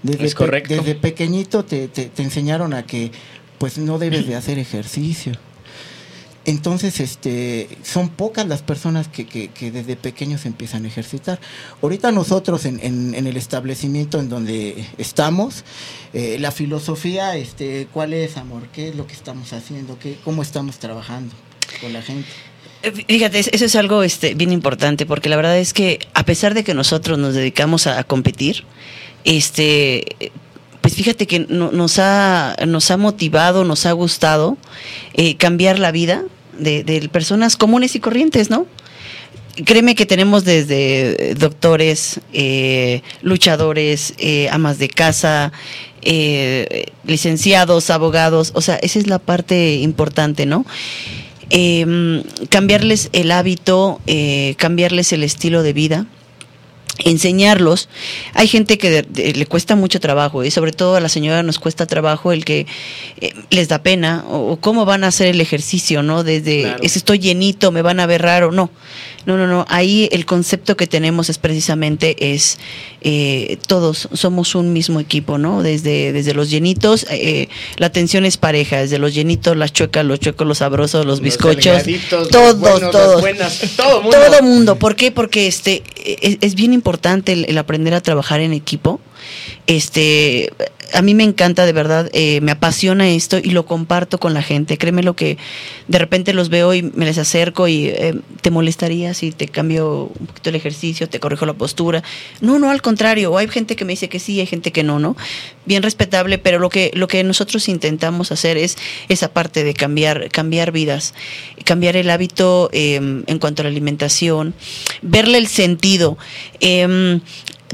Desde, Es correcto. desde pequeñito te, te- te enseñaron a que pues no debes de hacer ejercicio. Entonces, este, son pocas las personas que, que- que desde pequeños empiezan a ejercitar. Ahorita nosotros en, en- en el establecimiento en donde estamos, eh, la filosofía, este, ¿cuál es, amor? ¿Qué es lo que estamos haciendo? ¿Qué, ¿Cómo estamos trabajando con la gente? Eh, Fíjate, es- eso es algo este, bien importante, porque la verdad es que a pesar de que nosotros nos dedicamos a, competir, este, pues fíjate que no- nos, ha, nos ha motivado, nos ha gustado eh, cambiar la vida de, personas comunes y corrientes, ¿no? Créeme que tenemos desde eh, doctores, eh, luchadores, amas de casa, licenciados, abogados, o sea, esa es la parte importante, ¿no? Eh, cambiarles el hábito, eh, cambiarles el estilo de vida enseñarlos. Hay gente que de- de- le cuesta mucho trabajo y sobre todo a la señora nos cuesta trabajo el que eh, les da pena o, o cómo van a hacer el ejercicio, ¿no? Desde Claro. es estoy llenito, me van a ver raro, no. No, no, no. Ahí el concepto que tenemos es precisamente es eh, todos somos un mismo equipo, ¿no? Desde, desde los llenitos, eh, la atención es pareja, desde los llenitos, las chuecas, los chuecos, los sabrosos, los bizcochos, los todos, buenos, todos. buenas, todo mundo. Todo mundo. ¿Por qué? Porque este es, es bien importante el, el aprender a trabajar en equipo. Este, a mí me encanta de verdad, eh, me apasiona esto y lo comparto con la gente. Créeme lo que de repente los veo y me les acerco y eh, te molestaría si te cambio un poquito el ejercicio, te corrijo la postura. No, no, al contrario. Hay gente que me dice que sí, hay gente que no, ¿no? Bien respetable, pero lo que lo que nosotros intentamos hacer es esa parte de cambiar cambiar vidas, cambiar el hábito eh, en cuanto a la alimentación, verle el sentido.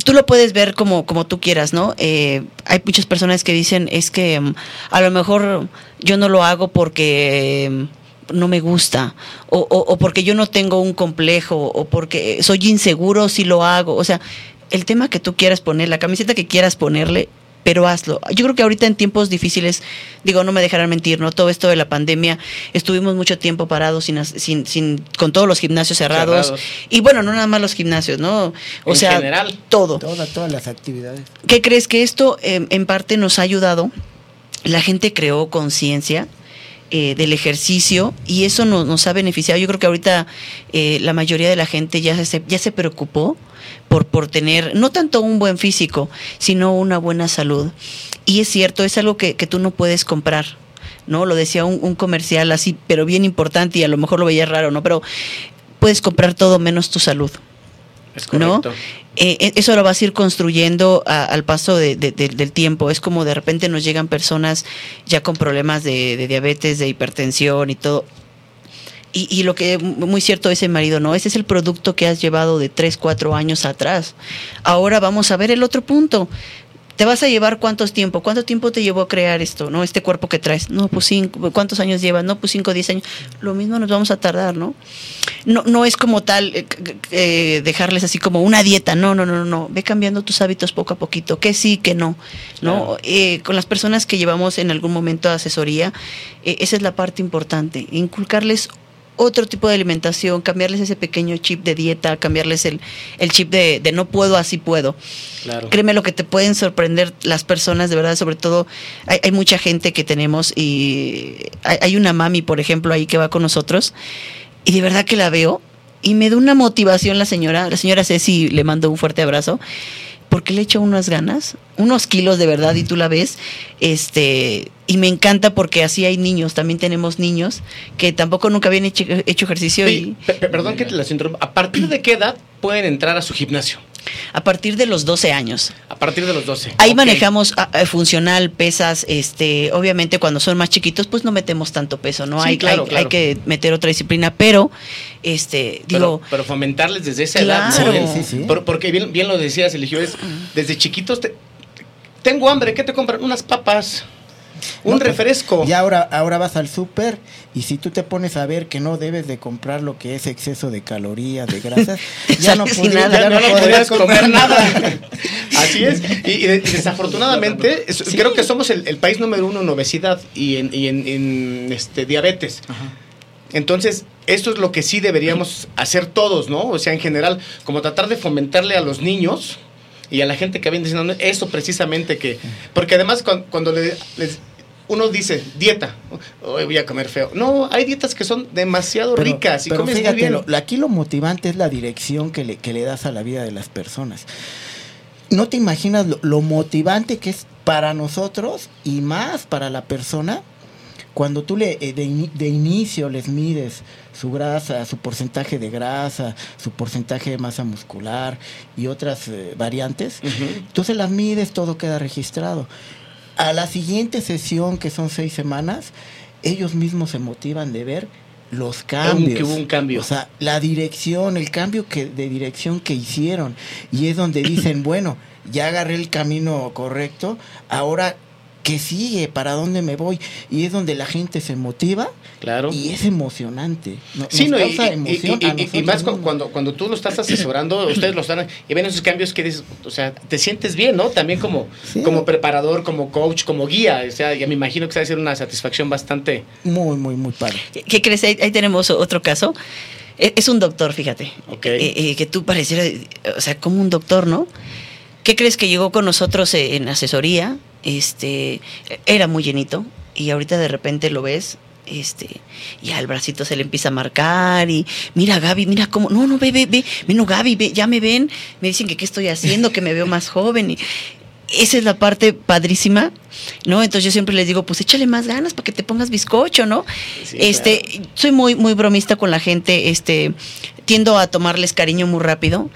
Tú lo puedes ver como, como tú quieras, ¿no? Eh, hay muchas personas que dicen, es que em, a lo mejor yo no lo hago porque em, no me gusta, o, o, o porque yo no tengo un complejo, o porque soy inseguro si lo hago. O sea, el tema que tú quieras poner, la camiseta que quieras ponerle, pero hazlo. Yo creo que ahorita en tiempos difíciles, digo, no me dejarán mentir, ¿no? Todo esto de la pandemia, estuvimos mucho tiempo parados sin, sin, sin con todos los gimnasios cerrados. Cerrados. Y bueno, no nada más los gimnasios, ¿no? O En sea, general. todo. Todas, todas las actividades. ¿Qué crees que esto eh, en parte nos ha ayudado? La gente creó conciencia eh, del ejercicio y eso nos, nos ha beneficiado. Yo creo que ahorita eh, la mayoría de la gente ya se, ya se preocupó por, por tener no tanto un buen físico, sino una buena salud. Y es cierto, es algo que, que tú no puedes comprar. ¿no? Lo decía un, un comercial así, pero bien importante y a lo mejor lo veías raro, ¿no? Pero puedes comprar todo menos tu salud. Es ¿no? Eh, eh, eso lo vas a ir construyendo a- al paso de- de- de- del tiempo. Es como de repente nos llegan personas ya con problemas de, de diabetes, de hipertensión y todo. Y, y lo que muy cierto es el marido, ¿no? Ese es el producto que has llevado de 3, 4 años atrás. Ahora vamos a ver el otro punto. ¿Te vas a llevar cuántos tiempo? ¿Cuánto tiempo te llevó a crear esto, no? Este cuerpo que traes. No, pues cinco. ¿Cuántos años llevas? No, pues cinco, diez años. Lo mismo nos vamos a tardar, ¿no? No, no es como tal eh, eh, dejarles así como una dieta. No, no, no, no. Ve cambiando tus hábitos poco a poquito. Que sí, que no. ¿no? Claro. Eh, con las personas que llevamos en algún momento asesoría, eh, esa es la parte importante. Inculcarles otro tipo de alimentación, cambiarles ese pequeño chip de dieta, cambiarles el, el chip de, de no puedo, así puedo. Claro. Créeme lo que te pueden sorprender las personas, de verdad, sobre todo hay, hay mucha gente que tenemos y hay, hay una mami, por ejemplo, ahí que va con nosotros y de verdad que la veo y me da una motivación la señora, la señora Ceci le mando un fuerte abrazo porque le echa unas ganas, unos kilos de verdad y tú la ves, este y me encanta porque así hay niños, también tenemos niños que tampoco nunca habían hecho, hecho ejercicio Sí, y pe- pe- perdón que te las interrumpa. ¿A partir de qué edad pueden entrar a su gimnasio? A partir de los 12 años. A partir de los 12. Ahí manejamos ah, ah, funcional, pesas, este, obviamente cuando son más chiquitos, pues no metemos tanto peso, ¿no? Sí, hay, claro, hay, claro. hay que meter otra disciplina, pero este, digo, pero, pero fomentarles desde esa edad. Sí, sí, sí. Por- porque bien, bien lo decías, Eligio, es desde chiquitos te- tengo hambre, ¿qué te compran? Unas papas, un No, refresco. Y ahora, ahora vas al súper y si tú te pones a ver que no debes de comprar lo que es exceso de calorías, de grasas, ya no, podrías- nada. ya no, podrías podrías comer nada. Así es. Y, y de- y desafortunadamente, es- creo que somos el, el país número uno en obesidad y en, y en- en, este, diabetes. Entonces, esto es lo que sí deberíamos hacer todos, ¿no? O sea, en general, como tratar de fomentarle a los niños y a la gente que viene diciendo eso precisamente que... Porque además cuan- cuando, le- les- uno dice dieta, hoy voy a comer feo. No, hay dietas que son demasiado Pero- ricas y pero comes muy fíjate, bien. lo- aquí lo motivante es la dirección que le, que le das a la vida de las personas. No te imaginas lo, lo motivante que es para nosotros y más para la persona cuando tú le eh, de, ini- de inicio les mides su grasa, su porcentaje de grasa, su porcentaje de masa muscular y otras eh, variantes, Ujú. entonces las mides, todo queda registrado. A la siguiente sesión, que son seis semanas, ellos mismos se motivan de ver los cambios. que hubo un cambio. O sea, la dirección, el cambio que, de dirección que hicieron. Y es donde dicen, bueno, ya agarré el camino correcto, ahora ¿qué sigue? ¿Para dónde me voy? Y es donde la gente se motiva Claro. y es emocionante. No- Sí, no, y, causa y- emoción y- más mismos. cuando, cuando tú lo estás asesorando, ustedes lo están y ven esos cambios que dices, o sea, te sientes bien, ¿no? También como, Sí. como preparador, como coach, como guía, o sea, ya me imagino que se va a ser una satisfacción bastante. Muy, muy, muy padre. ¿qué- ¿qué crees? Ahí, ahí tenemos otro caso. E- Es un doctor, fíjate. Ok. Eh, eh, que tú pareciera, o sea, como un doctor, ¿no? ¿Qué crees que llegó con nosotros eh, en asesoría? Este, era muy llenito y ahorita de repente lo ves, este, y al bracito se le empieza a marcar y mira Gaby, mira cómo, no, no, ve, ve, ve, no Gaby, ve, ya me ven, me dicen que qué estoy haciendo, que me veo más joven y esa es la parte padrísima, ¿no? Entonces yo siempre les digo, pues échale más ganas para que te pongas bizcocho, ¿no? Sí, este, soy muy, muy bromista con la gente, este, tiendo a tomarles cariño muy rápido,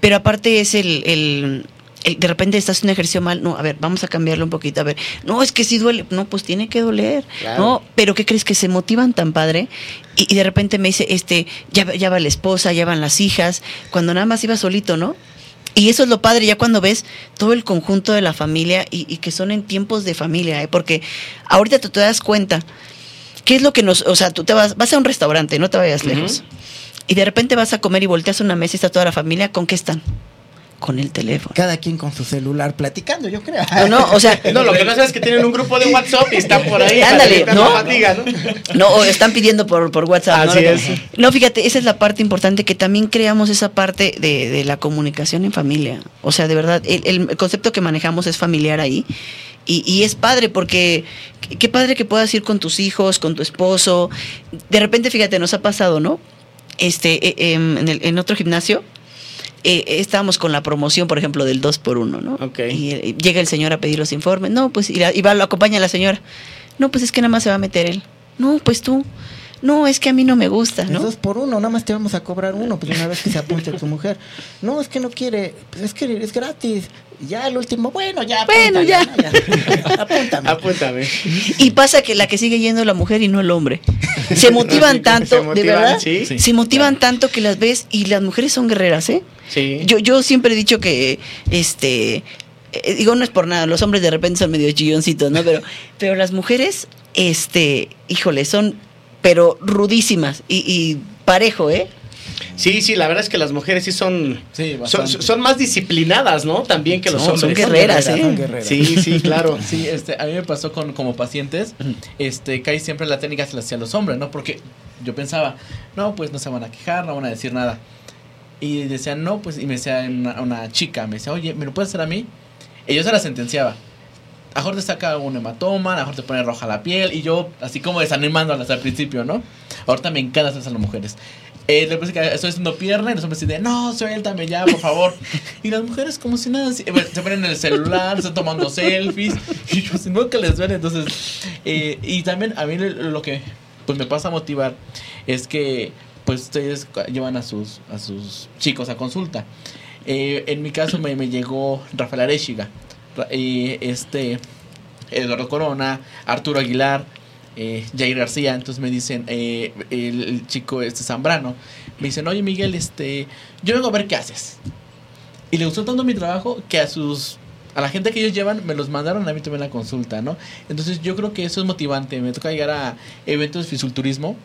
pero aparte es el- el- de repente estás en un ejercicio mal, no, a ver, vamos a cambiarlo un poquito, a ver, no, es que sí duele, no, pues tiene que doler, Claro. ¿no? Pero ¿qué crees que se motivan tan padre? Y, y de repente me dice, este, ya, va- ya va la esposa, ya van las hijas, cuando nada más iba solito, ¿no? Y eso es lo padre, ya cuando ves todo el conjunto de la familia y, y que son en tiempos de familia, ¿eh? porque ahorita tú te das cuenta ¿qué es lo que nos, o sea, tú te vas, vas a un restaurante, no te vayas lejos, y de repente vas a comer y volteas a una mesa y está toda la familia, ¿con qué están? Con el teléfono. Cada quien con su celular platicando, yo creo. No, no, o sea, No, lo que no sabes es que tienen un grupo de WhatsApp y están por ahí. Ándale, ¿no? fatiga, ¿no? No, o están pidiendo por, por WhatsApp. ¿no? Es. No, fíjate, esa es la parte importante, que también creamos esa parte de, de la comunicación en familia. O sea, de verdad, el, el concepto que manejamos es familiar ahí. Y, y es padre porque qué- qué padre que puedas ir con tus hijos, con tu esposo. De repente, fíjate, nos ha pasado, ¿no? Este, eh, em, en, el- en otro gimnasio, eh, estábamos con la promoción, por ejemplo, del 2 por 1 ¿no? Ok. Y eh, llega el señor a pedir los informes. No, pues, y, la- y va, lo acompaña la señora. No, pues es que nada más se va a meter él. No, pues tú. No, es que a mí no me gusta, Es ¿no? dos por uno, nada más te vamos a cobrar uno, pues una vez que se apunte tu mujer. No, es que no quiere, pues es que es gratis. Ya el último, bueno, ya. Bueno, apúntame, ya. Apúntame. Apúntame. Y pasa que la que sigue yendo es la mujer y no el hombre. Se motivan tanto, se de verdad. sí. Sí. se motivan tanto que las ves y las mujeres son guerreras, ¿eh? Sí. Yo, yo siempre he dicho que, este, eh, digo, no es por nada, los hombres de repente son medio chilloncitos, ¿no? Pero, pero las mujeres, este, híjole, son, pero rudísimas y, y parejo, ¿eh? Sí, sí, la verdad es que las mujeres sí son, Sí, son, son más disciplinadas, ¿no? También que los No, son hombres. guerreras, ¿eh? son guerreras. Sí, sí, claro. Sí, este, a mí me pasó con como pacientes, este, cae siempre la técnica hacia hacia los hombres, ¿no? Porque yo pensaba, no, pues no se van a quejar, no van a decir nada. Y decían, no, pues, y me decía una, una chica, me decía, oye, ¿me lo puedes hacer a mí? Y yo se la sentenciaba. A lo mejor te saca un hematoma, a mejor te pone roja la piel, y yo así como desanimándolas al principio, ¿no? Ahorita me encanta hacer a las mujeres. Eh, le parece que estoy haciendo pierna y los hombres dicen, no, suéltame ya, por favor. y las mujeres como si nada, así, eh, se ponen en el celular, están tomando selfies, y yo no que les ven, entonces, eh, y también a mí lo- que pues me pasa a motivar es que pues ustedes llevan a sus, a sus chicos a consulta. Eh, en mi caso me, me llegó Rafael Arechiga, eh, este, Eduardo Corona, Arturo Aguilar, eh, Jair García, entonces me dicen, eh, el, chico este Zambrano, me dicen, oye Miguel, este, yo vengo a ver qué haces. Y le gustó tanto mi trabajo que a sus a la gente que ellos llevan me los mandaron a mí también la consulta, ¿no? Entonces yo creo que eso es motivante. Me toca llegar a eventos de fisiculturismo.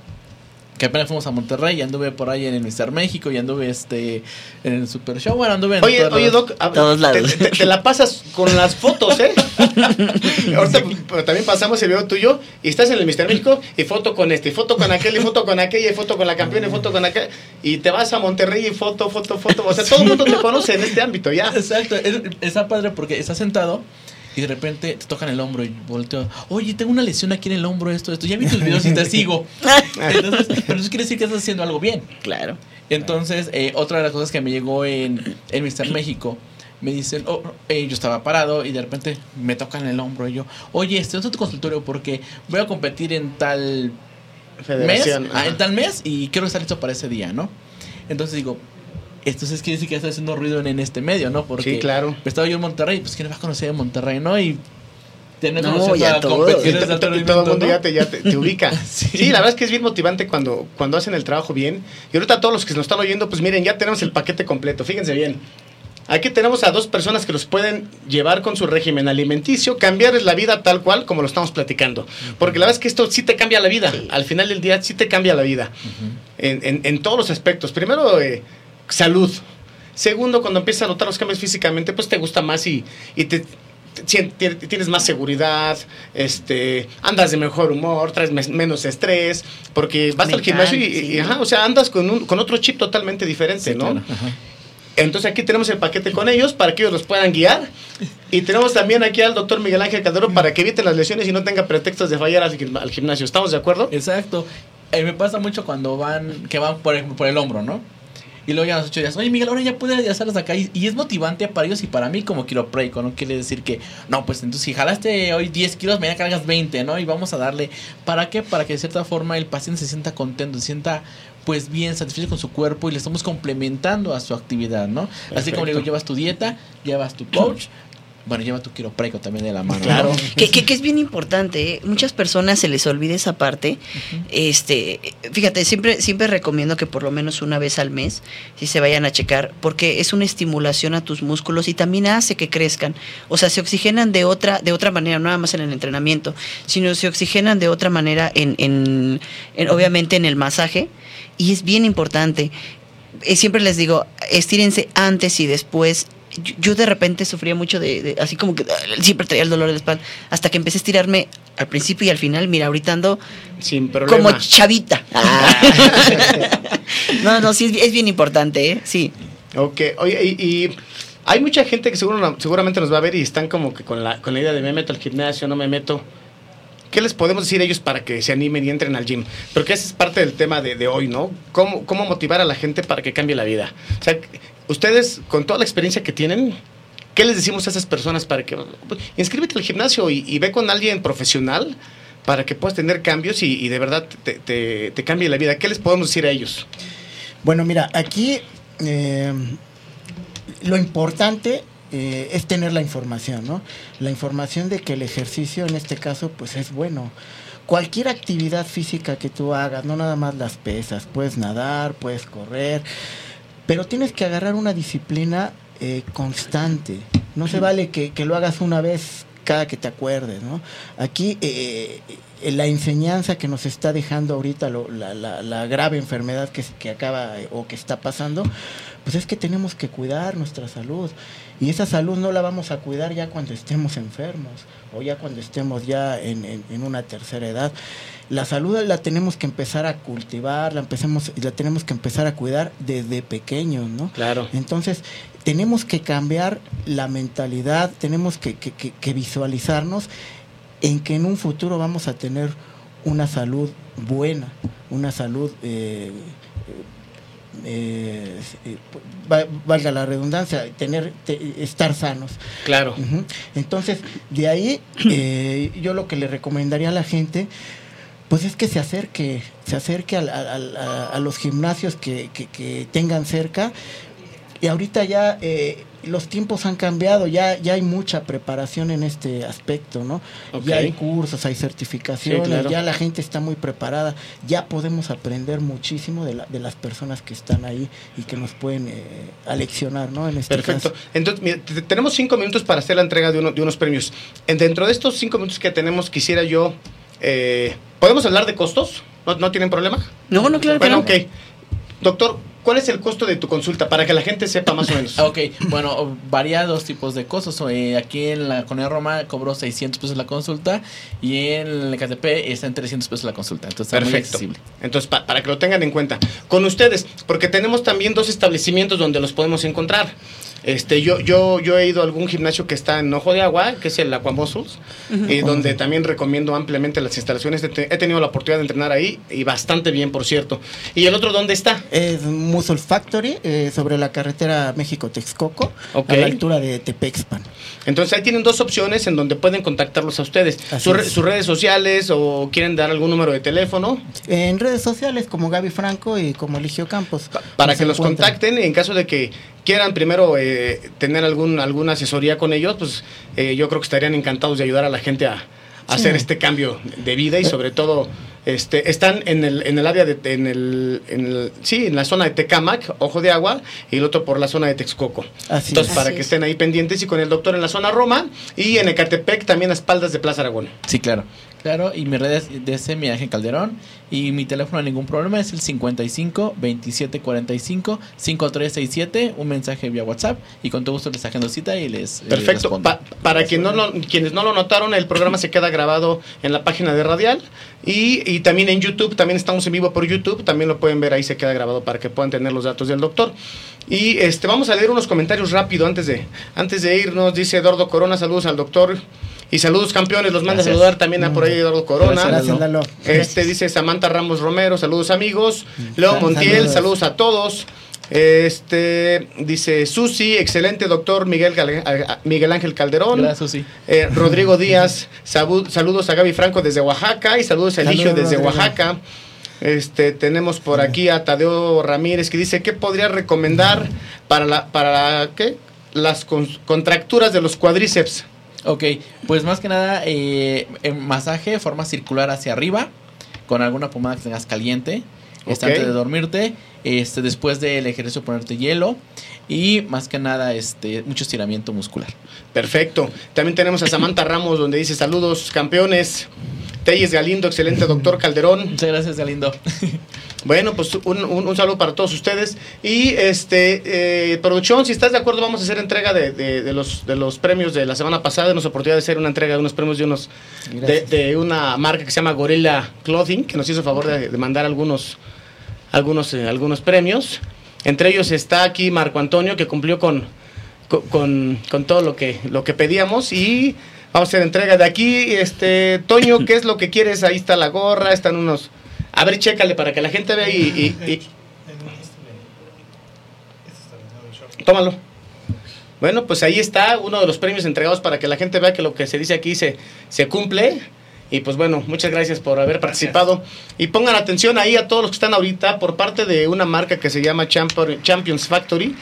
Que apenas fuimos a Monterrey y anduve por ahí en el Mister México y anduve este en el Super Show. Bueno, anduve en Oye, todos oye, lados. Doc, a- Todos te, lados. te- te la pasas con las fotos, ¿eh? Ahorita también pasamos el video tuyo y estás en el Mister México y foto con este, y foto con aquel, y foto con aquella, y foto con la campeona, y foto con aquel. Y te vas a Monterrey y foto, foto, foto. O sea, todo el mundo te conoce en este ámbito ya. Exacto, es- está padre porque estás sentado y de repente te tocan el hombro y volteo. Oye, tengo una lesión aquí en el hombro, esto, esto. Ya vi tus videos y te sigo. Entonces, pero eso quiere decir que estás haciendo algo bien. Claro. Entonces, eh, otra de las cosas que me llegó en, en Mister México, me dicen, oh, eh, yo estaba parado y de repente me tocan el hombro y yo, oye, este es tu consultorio porque voy a competir en tal mes, Federación. ah, ajá. en tal mes y quiero estar listo para ese día, ¿no? Entonces digo, entonces quiere decir que está haciendo ruido en, en este medio, ¿no? Porque Sí, claro. estaba yo en Monterrey, pues quién me va a conocer de Monterrey, ¿no? Y tener No, ya. Y todo el mundo ya te, ya te, te ubica. Sí. sí. la verdad es que es bien motivante cuando, cuando hacen el trabajo bien. Y ahorita todos los que nos están oyendo, pues miren, ya tenemos el paquete completo. Fíjense bien. Aquí tenemos a dos personas que los pueden llevar con su régimen alimenticio, cambiarles la vida tal cual como lo estamos platicando. Porque la verdad es que esto sí te cambia la vida. Al final del día sí te cambia la vida. en, en- en todos los aspectos. Primero, eh, salud. Segundo, cuando empiezas a notar los cambios físicamente, pues te gusta más y, y te, tienes más seguridad, este, andas de mejor humor, traes mes- menos estrés, porque vas al Mental, gimnasio y, sí. y, ajá, o sea, andas con, un, con otro chip totalmente diferente, Sí, ¿no? claro. Entonces aquí tenemos el paquete con ellos para que ellos los puedan guiar. Y tenemos también aquí al doctor Miguel Ángel Calderón para que eviten las lesiones y no tenga pretextos de fallar al, gim- al gimnasio. ¿Estamos de acuerdo? Exacto. Eh, me pasa mucho cuando van, que van por ejemplo por el hombro, ¿no? Y luego ya a los ocho días, oye Miguel, ahora ya puedes hacerlas acá. Y, y es motivante para ellos y para mí como quiropreico, ¿no? Quiere decir que, no, pues entonces si jalaste hoy 10 kilos, mañana cargas 20, ¿no? Y vamos a darle, ¿para qué? Para que de cierta forma el paciente se sienta contento, se sienta pues bien satisfecho con su cuerpo y le estamos complementando a su actividad, ¿no? Así como le digo, llevas tu dieta, llevas tu coach, bueno, lleva tu quiropráctico también de la mano. Claro. ¿no? Que, que- que es bien importante, ¿eh? muchas personas se les olvida esa parte. Este, fíjate, siempre, siempre recomiendo que por lo menos una vez al mes si se vayan a checar, porque es una estimulación a tus músculos y también hace que crezcan. O sea, se oxigenan de otra, de otra manera, no nada más en el entrenamiento, sino se oxigenan de otra manera en, en- en- obviamente en el masaje, y es bien importante. Eh, siempre les digo, estírense antes y después. Yo, yo de repente sufría mucho de, de- así como que ah, siempre traía el dolor de la espalda, hasta que empecé a estirarme al principio y al final, mira, ahorita ando Sin problema. como chavita. no, no, sí, es, es bien importante, ¿eh? Sí. Ok, oye, y, y hay mucha gente que seguro, seguramente nos va a ver y están como que con la, con la idea de me meto al gimnasio, no me meto. ¿Qué les podemos decir a ellos para que se animen y entren al gym? Porque ese es parte del tema de, hoy, ¿no? ¿Cómo, ¿Cómo motivar a la gente para que cambie la vida? O sea, ustedes, con toda la experiencia que tienen, ¿qué les decimos a esas personas para que... pues, inscríbete al gimnasio y, ve con alguien profesional para que puedas tener cambios y, de verdad te cambie la vida? ¿Qué les podemos decir a ellos? Bueno, mira, aquí eh, lo importante eh, es tener la información, ¿no? La información de que el ejercicio en este caso pues es bueno. Cualquier actividad física que tú hagas, no nada más las pesas, puedes nadar, puedes correr, pero tienes que agarrar una disciplina eh, constante. No se vale que, que lo hagas una vez cada que te acuerdes, ¿no? Aquí eh, eh, la enseñanza que nos está dejando ahorita lo- la, la- la grave enfermedad que, que acaba o que está pasando, pues es que tenemos que cuidar nuestra salud. Y esa salud no la vamos a cuidar ya cuando estemos enfermos o ya cuando estemos ya en, en- en una tercera edad. La salud la tenemos que empezar a cultivar, la, empecemos, la tenemos que empezar a cuidar desde pequeños, ¿no? Claro. Entonces, tenemos que cambiar la mentalidad, tenemos que, que- que- que visualizarnos en que en un futuro vamos a tener una salud buena, una salud, eh, eh, eh, va- valga la redundancia, tener, te- estar sanos. Claro. Entonces, de ahí, eh, yo lo que le recomendaría a la gente, pues es que se acerque, se acerque a, a los gimnasios que, que- que tengan cerca. Y ahorita ya eh, los tiempos han cambiado, ya, ya hay mucha preparación en este aspecto, ¿no? Ok. Ya hay cursos, hay certificaciones, Sí, claro. ya la gente está muy preparada, ya podemos aprender muchísimo de, la- de las personas que están ahí y que nos pueden eh, aleccionar, ¿no? En este Perfecto. caso. Entonces, mira, tenemos cinco minutos para hacer la entrega de, uno- de unos premios. En- dentro de estos cinco minutos que tenemos, quisiera yo... eh, ¿Podemos hablar de costos? ¿No, no tienen problema? No, no, claro que Bueno, no. ok. Doctor, ¿cuál es el costo de tu consulta? Para que la gente sepa más o menos. Ok, bueno, varía dos tipos de costos. Eh, aquí en la Colonia Roma cobró 600 pesos la consulta y en el KTP está en 300 pesos la consulta. Entonces muy Perfecto. accesible. Entonces, pa- para que lo tengan en cuenta. Con ustedes, porque tenemos también dos establecimientos donde los podemos encontrar. Este, yo, yo, yo he ido a algún gimnasio que está en Ojo de Agua, que es el Aquamuscles, y donde también recomiendo ampliamente las instalaciones. He te- he tenido la oportunidad de entrenar ahí y bastante bien, por cierto. ¿Y el otro dónde está? Es Muscle Factory, eh, sobre la carretera México-Texcoco, a la altura de Tepexpan. Entonces ahí tienen dos opciones en donde pueden contactarlos a ustedes. Sus re- es. sus redes sociales o quieren dar algún número de teléfono En redes sociales como Gaby Franco y como Eligio Campos. pa- para que los encuentran. contacten en caso de que quieran primero eh, tener algún, alguna asesoría con ellos, pues eh, yo creo que estarían encantados de ayudar a la gente a, a Sí. hacer este cambio de vida y sobre todo este están en el, en el área de en el, en el- sí en la zona de Tecamac ojo de agua y el otro por la zona de Texcoco Así entonces es. para Así que es. estén ahí pendientes y con el doctor en la zona Roma y en Ecatepec también a espaldas de Plaza Aragón Sí, claro. Claro, y mis redes de ese mi Ángel Calderón y mi teléfono ningún problema es el 55 27 45 5367, un mensaje vía WhatsApp y con todo gusto les agendo cita y les Perfecto. Pa- para quien no lo- quienes no lo notaron, el programa se queda grabado en la página de Radial y, y también en YouTube. También estamos en vivo por YouTube. También lo pueden ver ahí, se queda grabado para que puedan tener los datos del doctor. Y este vamos a leer unos comentarios rápido antes de, antes de irnos. Dice Eduardo Corona, saludos al doctor. Y saludos campeones, los manda a saludar también a por ahí Eduardo Corona. Gracias, Lalo. Este dice Samantha Ramos Romero, saludos amigos. Leo Sal- Montiel, saludos. a todos. Este dice Susi, excelente doctor Miguel, Miguel Ángel Calderón. Gracias, sí. Eh, Rodrigo Díaz, saludos a Gaby Franco desde Oaxaca y saludos a Eligio Saludos, desde Rodrigo. Oaxaca. Este, tenemos por aquí a Tadeo Ramírez que dice, ¿qué podría recomendar para la, para la, ¿qué? las con- contracturas de los cuádriceps. Ok, pues más que nada, eh, masaje, forma circular hacia arriba, con alguna pomada que tengas caliente, antes de dormirte, este, después del ejercicio ponerte hielo y más que nada, este, mucho estiramiento muscular. Perfecto. También tenemos a Samantha Ramos, donde dice saludos, campeones. Telles Galindo, excelente doctor Calderón. Muchas gracias, Galindo. Bueno, pues un, un- un saludo para todos ustedes. Y este, eh, producción, si estás de acuerdo, vamos a hacer entrega de, de- de los, de los premios de la semana pasada. Nos oportunidad de hacer una entrega de unos premios de unos de, una marca que se llama Gorilla Clothing, que nos hizo favor de, de mandar algunos, algunos, eh, algunos premios. Entre ellos está aquí Marco Antonio, que cumplió con, con, con- todo lo que, lo que pedíamos. Y vamos a hacer entrega de aquí. Este, Toño, ¿qué es lo que quieres? Ahí está la gorra, están unos. A ver, chécale para que la gente vea y. y- y- Tómalo. Bueno, pues ahí está uno de los premios entregados para que la gente vea que lo que se dice aquí se, se cumple. Y pues bueno, muchas gracias por haber participado. Y pongan atención ahí a todos los que están ahorita por parte de una marca que se llama Champion- Champions Factory.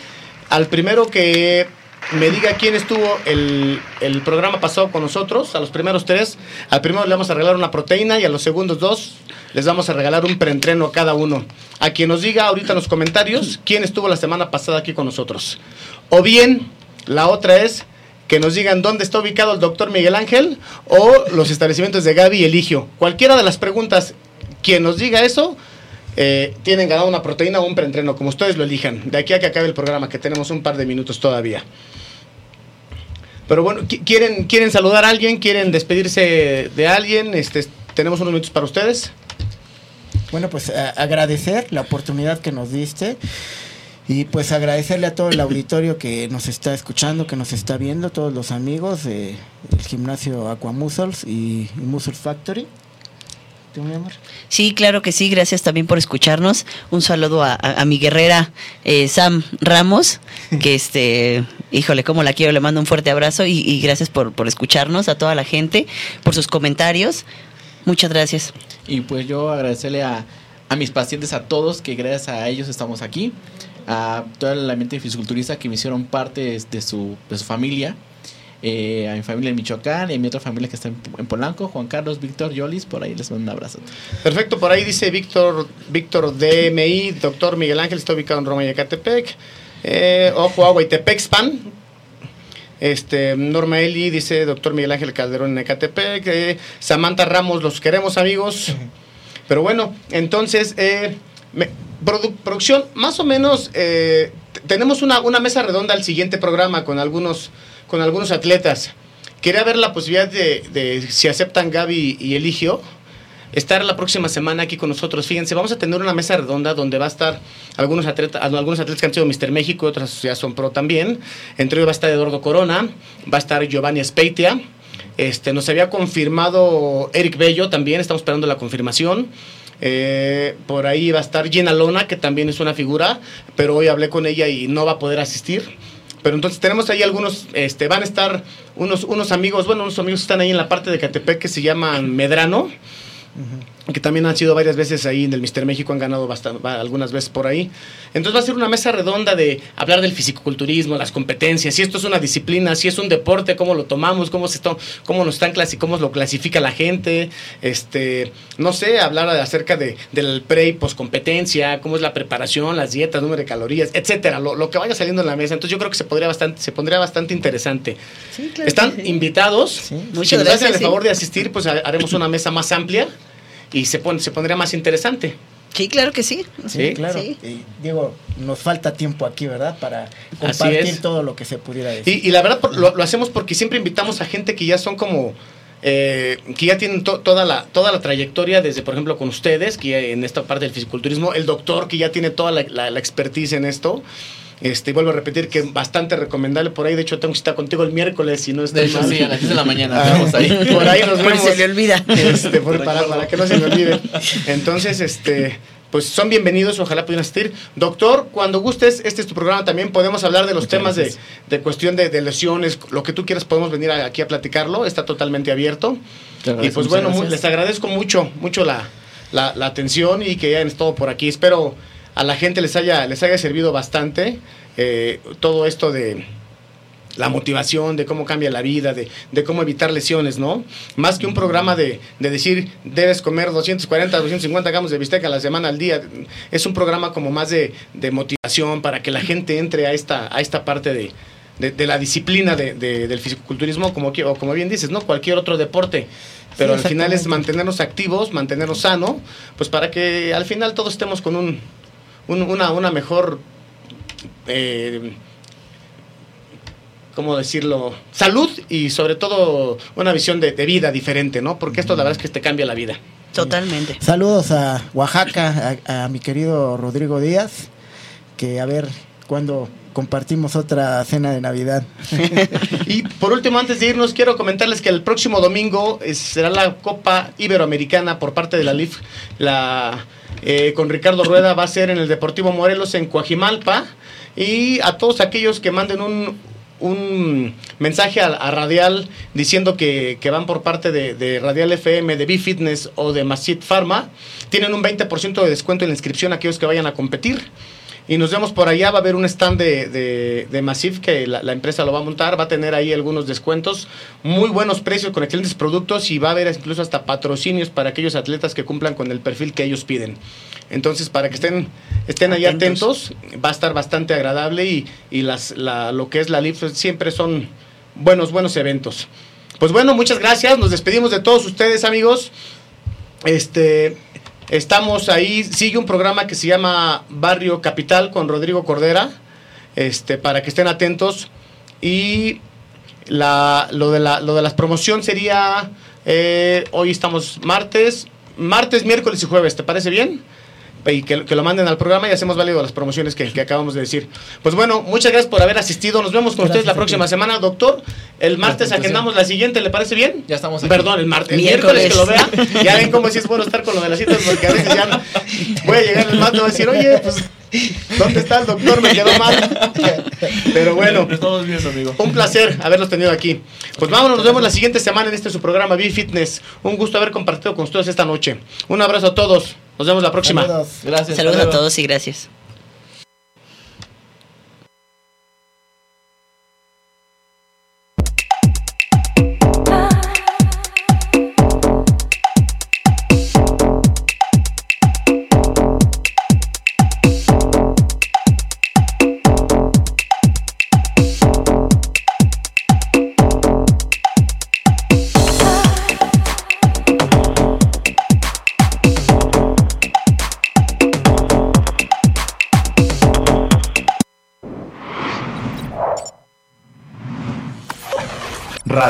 Al primero que me diga quién estuvo el, el programa pasado con nosotros, a los primeros tres, al primero le vamos a regalar una proteína y a los segundos dos les vamos a regalar un preentreno a cada uno. A quien nos diga ahorita en los comentarios quién estuvo la semana pasada aquí con nosotros. O bien, la otra es que nos digan dónde está ubicado el doctor Miguel Ángel o los establecimientos de Gaby y Eligio. Cualquiera de las preguntas, quien nos diga eso, eh, tienen ganado una proteína o un preentreno, como ustedes lo elijan. De aquí a que acabe el programa, que tenemos un par de minutos todavía. Pero bueno, ¿qui- ¿quieren, ¿quieren saludar a alguien? ¿Quieren despedirse de alguien? Este, tenemos unos minutos para ustedes. Bueno, pues agradecer la oportunidad que nos diste y pues agradecerle a todo el auditorio que nos está escuchando, que nos está viendo, todos los amigos del gimnasio Aquamuscles y, y Muscle Factory. ¿Tú, mi amor? Sí, claro que sí. Gracias también por escucharnos. Un saludo a, a- a mi guerrera eh, Sam Ramos, que este, híjole, cómo la quiero. Le mando un fuerte abrazo y, y gracias por, por escucharnos a toda la gente, por sus comentarios. Muchas gracias. Y pues yo agradecerle a, a mis pacientes, a todos, que gracias a ellos estamos aquí. A todo el ambiente fisiculturista que me hicieron parte de su, familia. eh, a mi familia en Michoacán y a mi otra familia que está en, en Polanco, Juan Carlos, Víctor, Yolis, por ahí les mando un abrazo. Perfecto, por ahí dice Víctor Víctor DMI, doctor Miguel Ángel, está ubicado en Roma y Ecatepec. Eh, Ojo, Agua y Tepexpan. Este, Norma Eli dice doctor Miguel Ángel Calderón en Ecatepec. Eh, Samantha Ramos, los queremos amigos. Pero bueno, entonces, eh, producción, más o menos, eh, tenemos una, una mesa redonda al siguiente programa con algunos, con algunos atletas. Quería ver la posibilidad de, si aceptan Gaby y Eligio estar la próxima semana aquí con nosotros. Fíjense, vamos a tener una mesa redonda donde va a estar algunos atletas, algunos atletas que han sido Mr. México otras ya son pro también. Entre ellos va a estar Eduardo Corona, va a estar Giovanni Espeitia. Este, nos había confirmado Eric Bello también, estamos esperando la confirmación. Eh, por ahí va a estar Gina Lona, que también es una figura, pero hoy hablé con ella y no va a poder asistir. Pero entonces tenemos ahí algunos, este, van a estar unos, unos amigos, bueno, unos amigos están ahí en la parte de Catepec que se llaman Medrano que también han sido varias veces ahí en el Mister México, han ganado bastante, algunas veces por ahí. Entonces va a ser una mesa redonda de hablar del fisicoculturismo, las competencias, si esto es una disciplina, si es un deporte, cómo lo tomamos, cómo se to- cómo nos están clasi cómo lo clasifica la gente, este, no sé, hablar acerca de, del pre y post competencia, cómo es la preparación, las dietas, número de calorías, etcétera, lo, lo que vaya saliendo en la mesa. Entonces yo creo que se podría bastante, se pondría bastante interesante. Están invitados. Sí. Muchas si nos gracias, hacen el sí. favor de asistir, pues ha- haremos una mesa más amplia y se, pone, se pondría más interesante. Sí, claro que sí. Sí, claro. Sí. Y, digo, nos falta tiempo aquí, ¿verdad? Para compartir todo lo que se pudiera decir. Y, y la verdad por- lo, lo hacemos porque siempre invitamos a gente que ya son como... eh, que ya tienen to- toda, la, toda la trayectoria desde, por ejemplo, con ustedes, que ya en esta parte del fisiculturismo, el doctor que ya tiene toda la, la- la expertise en esto. Este, vuelvo a repetir que bastante recomendable por ahí. De hecho, tengo cita contigo el miércoles, si no De estoy hecho, mal. sí, a las 10 de la mañana. Ah, Estamos ahí. Por ahí nos vemos. se le olvida. Este, por- para, para que no se me olvide. Entonces, este, pues son bienvenidos, ojalá pudieran asistir. Doctor, cuando gustes, este es tu programa también, podemos hablar de los Muchas temas de, de cuestión de, de lesiones, lo que tú quieras, podemos venir a- aquí a platicarlo, está totalmente abierto. Y pues muchas bueno, les agradezco mucho, mucho la, la, la atención y que hayan estado por aquí. Espero a la gente les haya, les haya servido bastante eh, todo esto de, la motivación, de cómo cambia la vida, de, de, cómo evitar lesiones, ¿no? Más que un programa de, de, decir, debes comer 240, 250 gramos de bistec a la semana al día. Es un programa como más de, motivación para que la gente entre a esta, a esta parte de, de, la disciplina de, del fisiculturismo, como, o como bien dices, ¿no? Cualquier otro deporte. Pero al final es mantenernos activos, mantenernos sano, pues para que al final todos estemos con un, una, una mejor... Eh, ¿cómo decirlo? Salud y sobre todo una visión de, vida diferente, ¿no? Porque esto la verdad es que te cambia la vida. Totalmente. Saludos a Oaxaca, a, mi querido Rodrigo Díaz, que a ver cuándo compartimos otra cena de Navidad. y por último, antes de irnos, quiero comentarles que el próximo domingo será la Copa Iberoamericana por parte de la LIF. La, eh, con Ricardo Rueda va a ser en el Deportivo Morelos en Coajimalpa. Y a todos aquellos que manden un, un mensaje a, Radial diciendo que, van por parte de, Radial FM, de B-Fitness o de Masit Pharma, tienen un 20% de descuento en la inscripción a aquellos que vayan a competir. Y nos vemos por allá, va a haber un stand de, de, de Massif que la, empresa lo va a montar, va a tener ahí algunos descuentos, muy buenos precios con excelentes productos y va a haber incluso hasta patrocinios para aquellos atletas que cumplan con el perfil que ellos piden. Entonces, para que estén, estén ahí atentos, va a estar bastante agradable y, y las, la, lo que es la LIF siempre son buenos, buenos eventos. Pues bueno, muchas gracias, nos despedimos de todos ustedes amigos. Este, Estamos ahí, sigue un programa que se llama Barrio Capital con Rodrigo Cordera, este, para que estén atentos. Y la, lo, de la, lo de las promoción sería, eh, hoy estamos martes, martes, miércoles y jueves, ¿te parece bien? Y que, lo manden al programa y hacemos válido las promociones que, acabamos de decir. Pues bueno, muchas gracias por haber asistido. Nos vemos con ustedes la próxima semana, doctor. El martes agendamos la siguiente, ¿le parece bien? Ya estamos aquí. Perdón, el martes. Miércoles que lo vea. Ya ven cómo si es bueno estar con lo de las citas, porque a veces ya voy a llegar el martes y voy a decir, oye, pues ¿Dónde está el doctor? Me quedó mal. Pero bueno. Estamos viendo, amigo. Un placer haberlos tenido aquí. Pues vámonos, nos vemos la siguiente semana en este su programa Be Fitness. Un gusto haber compartido con ustedes esta noche. Un abrazo a todos. Nos vemos la próxima. Gracias. Saludos a todos y gracias.